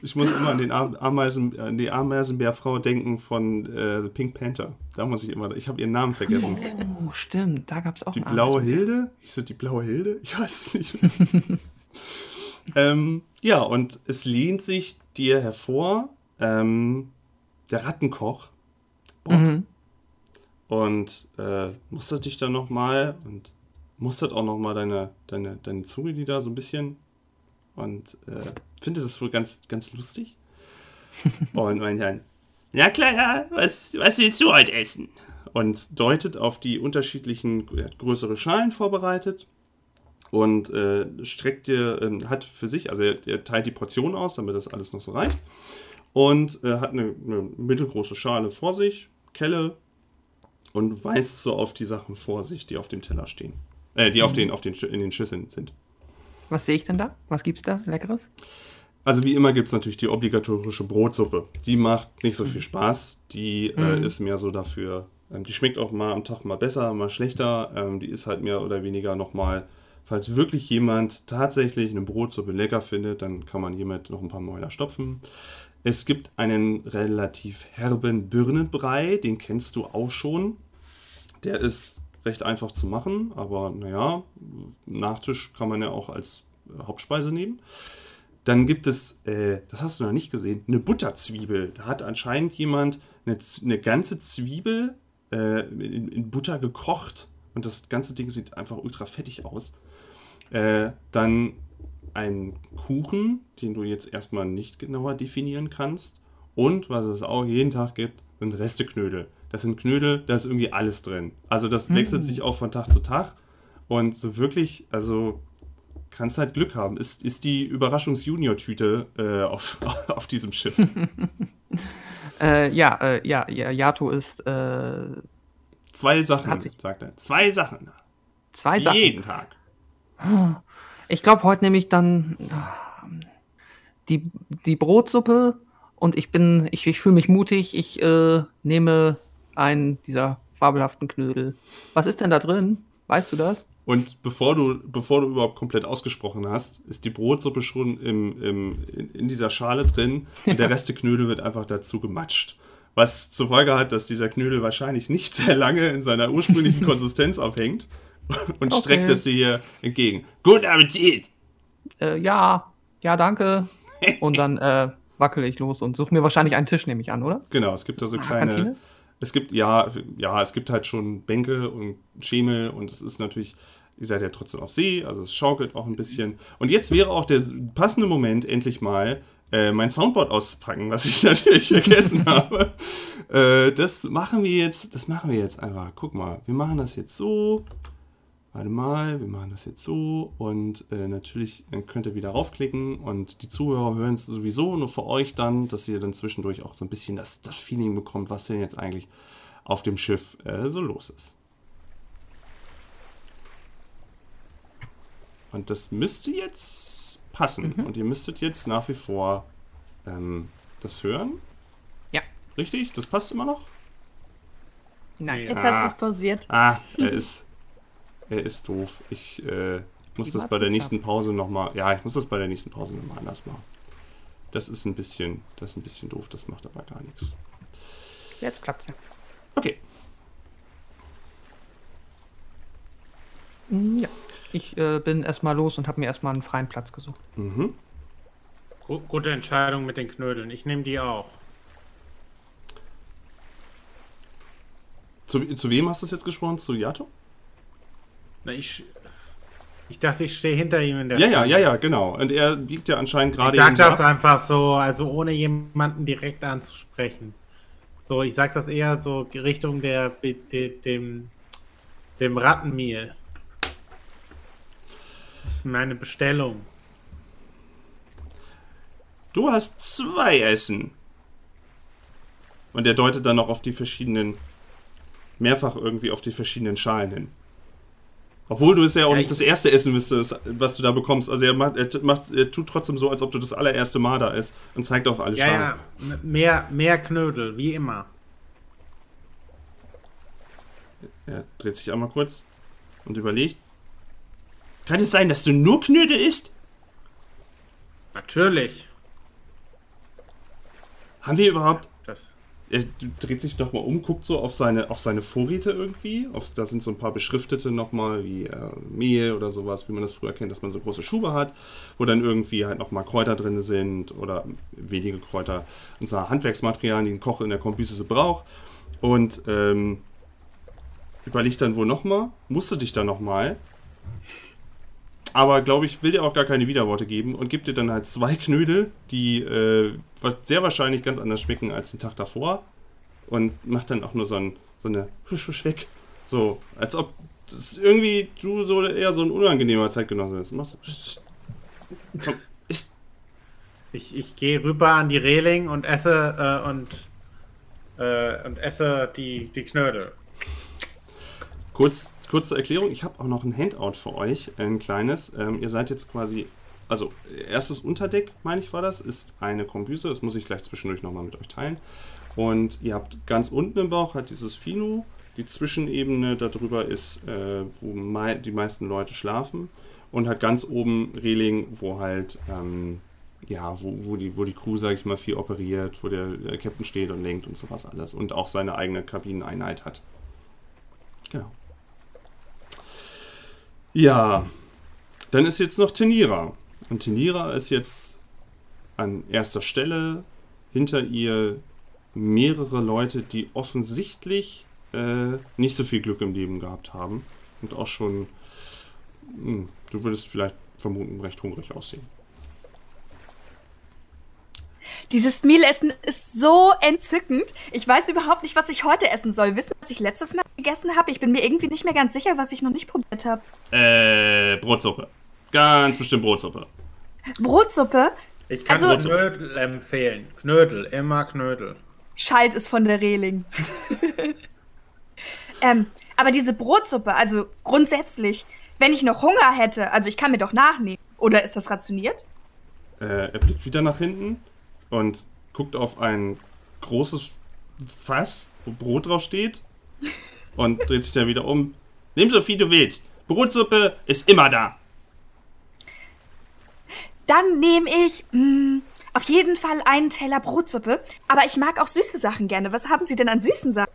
ich muss immer an, den Ameisen, an die Ameisenbärfrau denken von äh, The Pink Panther. Da muss ich immer, ich habe ihren Namen vergessen. Oh, stimmt, da gab es auch Die blaue Hilde? Hieß das die blaue Hilde? Ich weiß es nicht. ähm, ja, und es lehnt sich dir hervor, ähm, der Rattenkoch. Mhm. Und äh, mustert dich dann nochmal und mustert auch nochmal deine, deine, deine Zungenlider so ein bisschen und äh, finde das wohl ganz, ganz lustig. und meint dann, na Kleiner, was, was willst du heute essen? Und deutet auf die unterschiedlichen, er hat größere Schalen vorbereitet und äh, streckt dir, äh, hat für sich, also er, er, teilt die Portion aus, damit das alles noch so reicht. Und äh, hat eine, eine mittelgroße Schale vor sich, Kelle, und weist so auf die Sachen vor sich, die auf dem Teller stehen. Äh, die mhm. auf den, auf den, in den Schüsseln sind. Was sehe ich denn da? Was gibt's da Leckeres? Also wie immer gibt es natürlich die obligatorische Brotsuppe. Die macht nicht so viel Spaß. Die äh, mhm. äh, ist mehr so dafür. Ähm, die schmeckt auch mal am Tag mal besser, mal schlechter. Ähm, die ist halt mehr oder weniger nochmal, falls wirklich jemand tatsächlich eine Brotsuppe lecker findet, dann kann man hiermit noch ein paar Mäuler stopfen. Es gibt einen relativ herben Birnenbrei, den kennst du auch schon. Der ist recht einfach zu machen, aber naja, Nachtisch kann man ja auch als äh, Hauptspeise nehmen. Dann gibt es, äh, das hast du noch nicht gesehen, eine Butterzwiebel. Da hat anscheinend jemand eine, eine ganze Zwiebel äh, in, in, Butter gekocht und das ganze Ding sieht einfach ultra fettig aus. Äh, dann ein Kuchen, den du jetzt erstmal nicht genauer definieren kannst. Und was es auch jeden Tag gibt, sind Resteknödel. Das sind Knödel, da ist irgendwie alles drin. Also das wechselt mhm. sich auch von Tag zu Tag. Und so wirklich, also kannst halt Glück haben. Ist, ist die Überraschungs-Junior-Tüte äh, auf, auf diesem Schiff. äh, ja, äh, ja, ja, Yato ist. Äh, zwei Sachen, sagt er. Zwei Sachen. Zwei Sachen. Jeden Tag. Ich glaube, heute nehme ich dann die, die Brotsuppe und ich bin, ich, ich fühle mich mutig. Ich äh, nehme einen dieser fabelhaften Knödel. Was ist denn da drin? Weißt du das? Und bevor du, bevor du überhaupt komplett ausgesprochen hast, ist die Brotsuppe schon im, im, in, in dieser Schale drin und der Rest der Knödel wird einfach dazu gematscht. Was zur Folge hat, dass dieser Knödel wahrscheinlich nicht sehr lange in seiner ursprünglichen Konsistenz aufhängt und okay. streckt es dir hier entgegen. Guten Appetit! Äh, ja, ja, danke. Und dann äh, wackel ich los und suche mir wahrscheinlich einen Tisch, nehme ich an, oder? Genau, es gibt da so kleine. Kantine? Es gibt, ja, ja, es gibt halt schon Bänke und Schemel und es ist natürlich, ihr seid ja trotzdem auf See, also es schaukelt auch ein bisschen. Und jetzt wäre auch der passende Moment, endlich mal äh, mein Soundboard auszupacken, was ich natürlich vergessen habe. Äh, das machen wir jetzt, das machen wir jetzt einfach. Guck mal, wir machen das jetzt so. Warte mal, wir machen das jetzt so und äh, natürlich könnt ihr wieder raufklicken und die Zuhörer hören es sowieso nur für euch dann, dass ihr dann zwischendurch auch so ein bisschen das, das Feeling bekommt, was denn jetzt eigentlich auf dem Schiff äh, so los ist. Und das müsste jetzt passen mhm. und ihr müsstet jetzt nach wie vor ähm, das hören. Ja. Richtig? Das passt immer noch? Nein. Jetzt ah, hast du es pausiert. Ah, er ist er ist doof. Ich äh, muss das bei der nächsten Pause nochmal. Ja, ich muss das bei der nächsten Pause nochmal anders machen. Das ist ein bisschen, das ist ein bisschen doof, das macht aber gar nichts. Jetzt klappt's ja. Okay. Mm, ja. Ich äh, bin erstmal los und habe mir erstmal einen freien Platz gesucht. Mhm. Gute Entscheidung mit den Knödeln. Ich nehme die auch. Zu, zu wem hast du es jetzt gesprochen? Zu Yato? Na, ich, ich dachte, ich stehe hinter ihm in der Ja, Stunde. ja, ja, ja, genau. Und er biegt ja anscheinend gerade. Ich sag das ab. einfach so, also ohne jemanden direkt anzusprechen. So, ich sag das eher so Richtung der, de, dem, dem Rattenmehl. Das ist meine Bestellung. Du hast zwei Essen. Und er deutet dann noch auf die verschiedenen, mehrfach irgendwie auf die verschiedenen Schalen hin. Obwohl du es ja auch ja, nicht das erste essen müsstest, was du da bekommst. Also er macht, er macht, er tut trotzdem so, als ob du das allererste Mal da isst und zeigt auf alle ja, Schalen. Ja, mehr, mehr Knödel, wie immer. Er dreht sich einmal kurz und überlegt. Kann es sein, dass du nur Knödel isst? Natürlich. Haben wir überhaupt. Er dreht sich nochmal um, guckt so auf seine, auf seine Vorräte irgendwie. Auf, da sind so ein paar beschriftete nochmal, wie äh, Mehl oder sowas, wie man das früher kennt, dass man so große Schuhe hat, wo dann irgendwie halt nochmal Kräuter drin sind oder wenige Kräuter und zwar Handwerksmaterialien, die ein Koch in der Kombüse so braucht. Und ähm, überlegt dann wohl nochmal, musste dich dann nochmal. Aber glaube ich, will dir auch gar keine Widerworte geben und gibt dir dann halt zwei Knödel, die äh, sehr wahrscheinlich ganz anders schmecken als den Tag davor. Und macht dann auch nur so, ein, so eine Husch, Husch weg. So, als ob das irgendwie du so eher so ein unangenehmer Zeitgenosse bist. Machst du. Komm, isst. Ich, ich gehe rüber an die Reling und esse äh, und, äh, und esse die, die Knödel. Kurz, kurze Erklärung, ich habe auch noch ein Handout für euch, ein kleines. Ähm, ihr seid jetzt quasi also erstes Unterdeck, meine ich, war das, ist eine Kombüse. Das muss ich gleich zwischendurch nochmal mit euch teilen. Und ihr habt ganz unten im Bauch hat dieses Fino. Die Zwischenebene darüber ist, äh, wo mei die meisten Leute schlafen. Und hat ganz oben Reling, wo halt, ähm, ja, wo, wo, die, wo die Crew, sage ich mal, viel operiert, wo der Captain steht und lenkt und sowas alles. Und auch seine eigene Kabineneinheit hat. Genau. Ja, dann ist jetzt noch Tenira. Und Tenira ist jetzt an erster Stelle. Hinter ihr mehrere Leute, die offensichtlich äh, nicht so viel Glück im Leben gehabt haben. Und auch schon, mh, hm, du würdest vielleicht vermuten, recht hungrig aussehen. Dieses Mealessen ist so entzückend. Ich weiß überhaupt nicht, was ich heute essen soll. Wissen, was ich letztes Mal gegessen habe? Ich bin mir irgendwie nicht mehr ganz sicher, was ich noch nicht probiert habe. Äh, Brotsuppe. Ganz bestimmt Brotsuppe. Brotsuppe? Ich kann also, Knödel empfehlen. Knödel, immer Knödel. Schalt ist von der Reling. ähm, aber diese Brotsuppe, also grundsätzlich, wenn ich noch Hunger hätte, also ich kann mir doch nachnehmen. Oder ist das rationiert? Äh, er blickt wieder nach hinten und guckt auf ein großes Fass, wo Brot drauf steht und dreht sich dann wieder um. Nimm so viel du willst. Brotsuppe ist immer da. Dann nehme ich mh, mm, auf jeden Fall einen Teller Brotsuppe. Aber ich mag auch süße Sachen gerne. Was haben Sie denn an süßen Sachen?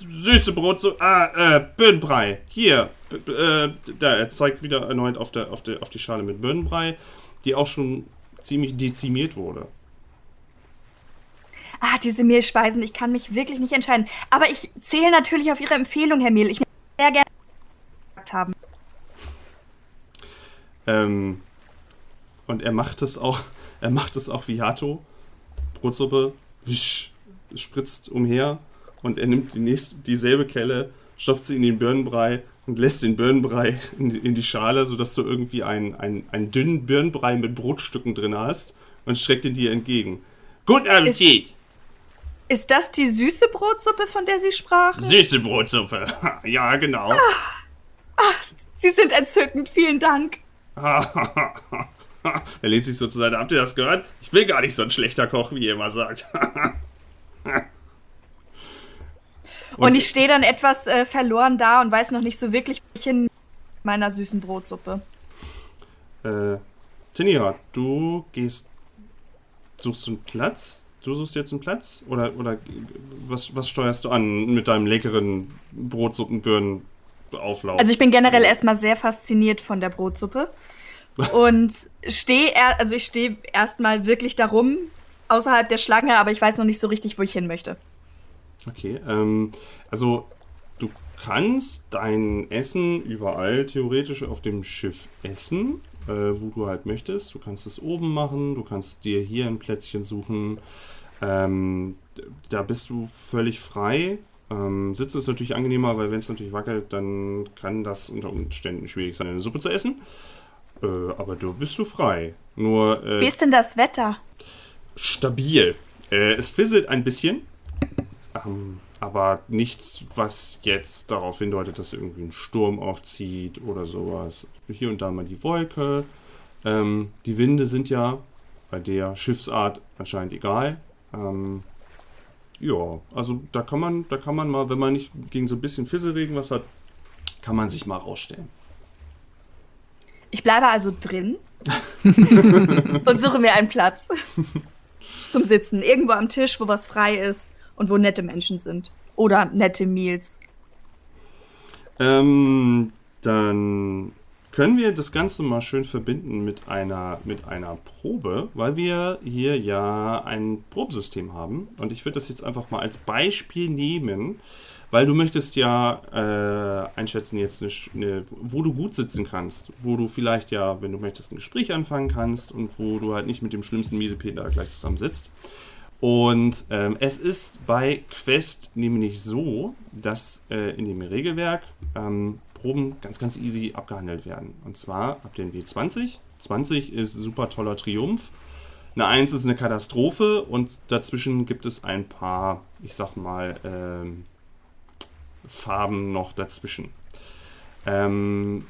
Süße Brotsuppe. Ah, äh, Birnenbrei. Hier. äh, da, er zeigt wieder erneut auf, der, auf, der, auf die Schale mit Birnenbrei, die auch schon ziemlich dezimiert wurde. Ah, diese Mehlspeisen, ich kann mich wirklich nicht entscheiden. Aber ich zähle natürlich auf Ihre Empfehlung, Herr Mehl. Ich möchte sehr gerne haben. Ähm, und er macht es auch, er macht es auch wie Hato. Brotsuppe, wisch, spritzt umher und er nimmt die nächste, dieselbe Kelle, stopft sie in den Birnenbrei und lässt den Birnenbrei in, in die Schale, sodass du irgendwie einen, einen, einen dünnen Birnenbrei mit Brotstücken drin hast und streckt ihn dir entgegen. Guten Appetit! Ist, ist das die süße Brotsuppe, von der Sie sprachen? Süße Brotsuppe, ja, genau. Ach, ach, Sie sind entzückend, vielen Dank. er lehnt sich so zur Seite. Habt ihr das gehört? Ich bin gar nicht so ein schlechter Koch, wie ihr immer sagt. und, und, ich stehe dann etwas äh, verloren da und weiß noch nicht so wirklich, wo ich hin meiner süßen Brotsuppe. Äh, Tenira, du gehst. Suchst du einen Platz? Du suchst jetzt einen Platz? Oder, oder was, was steuerst du an mit deinem leckeren Brotsuppenbirnenauflauf? Also ich bin generell erstmal sehr fasziniert von der Brotsuppe und stehe, also ich stehe erstmal wirklich darum, außerhalb der Schlange, aber ich weiß noch nicht so richtig, wo ich hin möchte. Okay, ähm, also du kannst dein Essen überall theoretisch auf dem Schiff essen, äh, wo du halt möchtest. Du kannst es oben machen, du kannst dir hier ein Plätzchen suchen. Ähm, da bist du völlig frei. Ähm, Sitzen ist natürlich angenehmer, weil wenn es natürlich wackelt, dann kann das unter Umständen schwierig sein, eine Suppe zu essen. Äh, aber du bist du frei. Nur. Äh, Wie ist denn das Wetter? Stabil. Äh, es fisselt ein bisschen. Ähm, aber nichts, was jetzt darauf hindeutet, dass irgendwie ein Sturm aufzieht oder sowas. Hier und da mal die Wolke. Ähm, die Winde sind ja bei der Schiffsart anscheinend egal. Ähm, ja, also da kann man, da kann man mal, wenn man nicht gegen so ein bisschen Fisselregen was hat, kann man sich mal rausstellen. Ich bleibe also drin und suche mir einen Platz zum Sitzen. Irgendwo am Tisch, wo was frei ist und wo nette Menschen sind. Oder nette Meals. Ähm, dann können wir das Ganze mal schön verbinden mit einer, mit einer Probe, weil wir hier ja ein Probesystem haben. Und ich würde das jetzt einfach mal als Beispiel nehmen. Weil du möchtest ja äh, einschätzen jetzt, eine, eine, wo du gut sitzen kannst, wo du vielleicht ja, wenn du möchtest, ein Gespräch anfangen kannst und wo du halt nicht mit dem schlimmsten Miesepeter gleich zusammen sitzt. Und ähm, es ist bei Quest nämlich so, dass äh, in dem Regelwerk ähm, Proben ganz, ganz easy abgehandelt werden. Und zwar ab den W20. 20 ist super toller Triumph. Eine 1 ist eine Katastrophe und dazwischen gibt es ein paar, ich sag mal, ähm, Farben noch dazwischen. Ähm,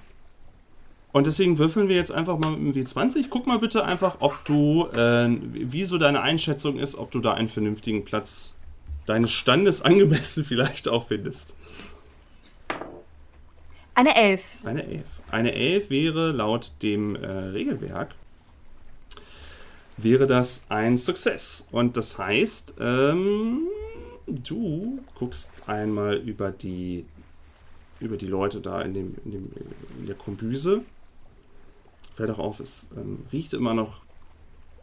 und deswegen würfeln wir jetzt einfach mal mit dem W20. Guck mal bitte einfach, ob du, äh, wie so deine Einschätzung ist, ob du da einen vernünftigen Platz deines Standes angemessen vielleicht auch findest. Eine 11. Eine 11. Eine 11 wäre laut dem äh, Regelwerk wäre das ein Success. Und das heißt, ähm, du guckst einmal über die über die Leute da in, dem, in, dem, in der Kombüse. Fällt auch auf, es ähm, riecht immer noch,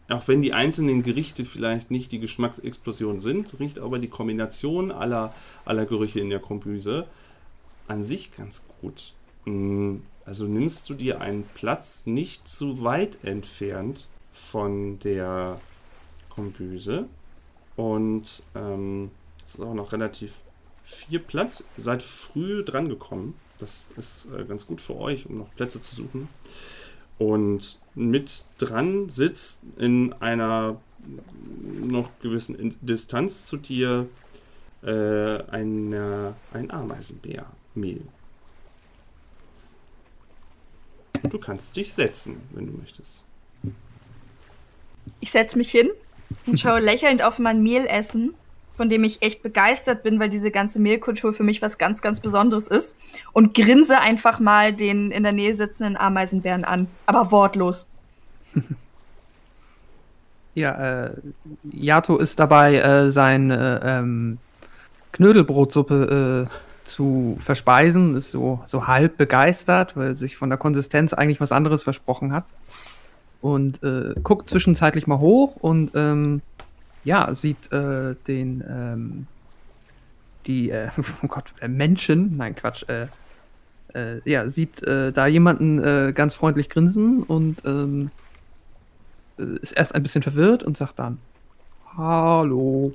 auch wenn die einzelnen Gerichte vielleicht nicht die Geschmacksexplosion sind, riecht aber die Kombination aller, aller Gerüche in der Kombüse an sich ganz gut. Mm, also nimmst du dir einen Platz nicht zu weit entfernt von der Kombüse und ähm, es ist auch noch relativ viel Platz. Seid früh dran gekommen. Das ist äh, ganz gut für euch, um noch Plätze zu suchen. Und mit dran sitzt in einer noch gewissen Distanz zu dir äh, eine, ein Ameisenbärmehl. Du kannst dich setzen, wenn du möchtest. Ich setze mich hin und schaue lächelnd auf mein Mehlessen von dem ich echt begeistert bin, weil diese ganze Mehlkultur für mich was ganz, ganz Besonderes ist. Und grinse einfach mal den in der Nähe sitzenden Ameisenbären an. Aber wortlos. Ja, äh, Yato ist dabei, äh, seine ähm, Knödelbrotsuppe äh, zu verspeisen. Ist so, so halb begeistert, weil sich von der Konsistenz eigentlich was anderes versprochen hat. Und äh, guckt zwischenzeitlich mal hoch und ähm, ja, sieht äh, den, ähm, die, äh, oh Gott, äh, Menschen, nein, Quatsch, äh, äh, ja, sieht äh, da jemanden äh, ganz freundlich grinsen und ähm, äh, ist erst ein bisschen verwirrt und sagt dann, Hallo.